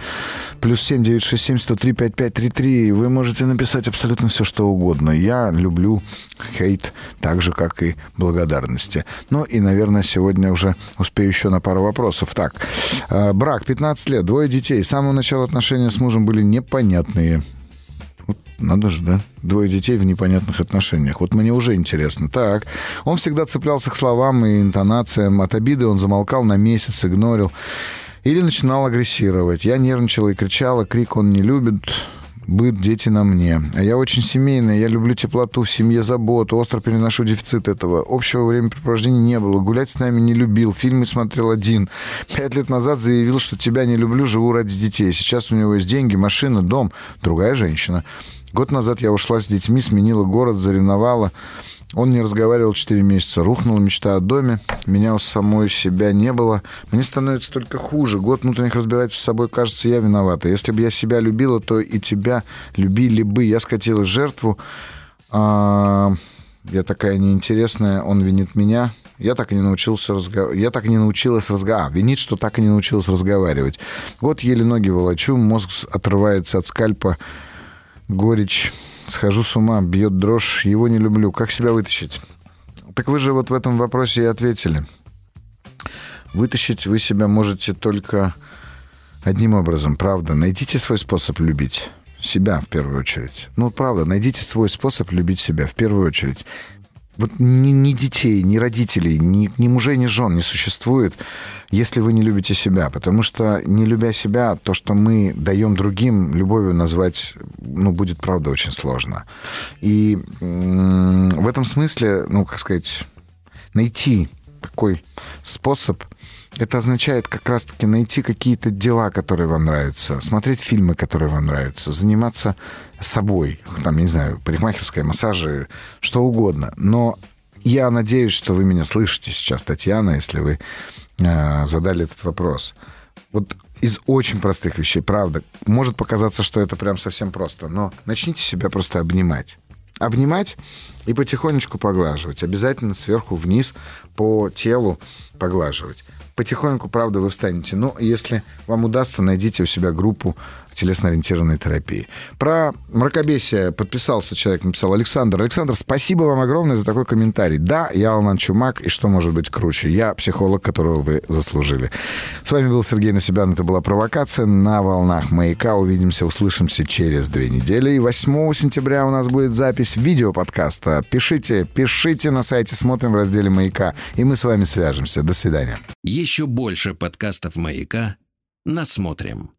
Плюс 7 967 103 5533. Вы можете написать абсолютно все, что угодно. Я люблю хейт так же, как и благодарность благодарности. Ну и, наверное, сегодня уже успею еще на пару вопросов. Так, э, брак, 15 лет, двое детей. С самого начала отношения с мужем были непонятные. Вот надо же, да? Двое детей в непонятных отношениях. Вот мне уже интересно. Так, он всегда цеплялся к словам и интонациям. От обиды он замолкал на месяц, игнорил. Или начинал агрессировать. Я нервничала и кричала, крик он не любит быт, дети на мне. А я очень семейный, я люблю теплоту в семье, заботу, остро переношу дефицит этого. Общего времяпрепровождения не было, гулять с нами не любил, фильмы смотрел один. Пять лет назад заявил, что тебя не люблю, живу ради детей. Сейчас у него есть деньги, машина, дом, другая женщина. Год назад я ушла с детьми, сменила город, заревновала. Он не разговаривал 4 месяца. Рухнула мечта о доме. Меня у самой себя не было. Мне становится только хуже. Год внутренних разбирательств с собой, кажется, я виновата. Если бы я себя любила, то и тебя любили бы. Я скатилась в жертву. А, я такая неинтересная. Он винит меня. Я так и не научился разговаривать. Я так и не научилась разговаривать. Винит, что так и не научилась разговаривать. Вот еле ноги волочу, мозг отрывается от скальпа. Горечь Схожу с ума, бьет дрожь, его не люблю. Как себя вытащить? Так вы же вот в этом вопросе и ответили. Вытащить вы себя можете только одним образом, правда. Найдите свой способ любить себя в первую очередь. Ну, правда, найдите свой способ любить себя в первую очередь. Вот ни, ни детей, ни родителей, ни, ни мужей, ни жен не существует, если вы не любите себя. Потому что, не любя себя, то, что мы даем другим, любовью назвать, ну, будет, правда, очень сложно. И в этом смысле, ну, как сказать, найти такой способ, это означает как раз-таки найти какие-то дела, которые вам нравятся, смотреть фильмы, которые вам нравятся, заниматься собой, там, не знаю, парикмахерская, массажи, что угодно. Но я надеюсь, что вы меня слышите сейчас, Татьяна, если вы э, задали этот вопрос. Вот из очень простых вещей, правда. Может показаться, что это прям совсем просто, но начните себя просто обнимать. Обнимать и потихонечку поглаживать. Обязательно сверху вниз по телу поглаживать потихоньку, правда, вы встанете. Но если вам удастся, найдите у себя группу телесно-ориентированной терапии. Про мракобесие подписался человек, написал Александр. Александр, спасибо вам огромное за такой комментарий. Да, я Алан Чумак, и что может быть круче? Я психолог, которого вы заслужили. С вами был Сергей Насибян. Это была провокация на волнах маяка. Увидимся, услышимся через две недели. И 8 сентября у нас будет запись видеоподкаста. Пишите, пишите на сайте, смотрим в разделе маяка, и мы с вами свяжемся. До свидания. Еще больше подкастов маяка насмотрим.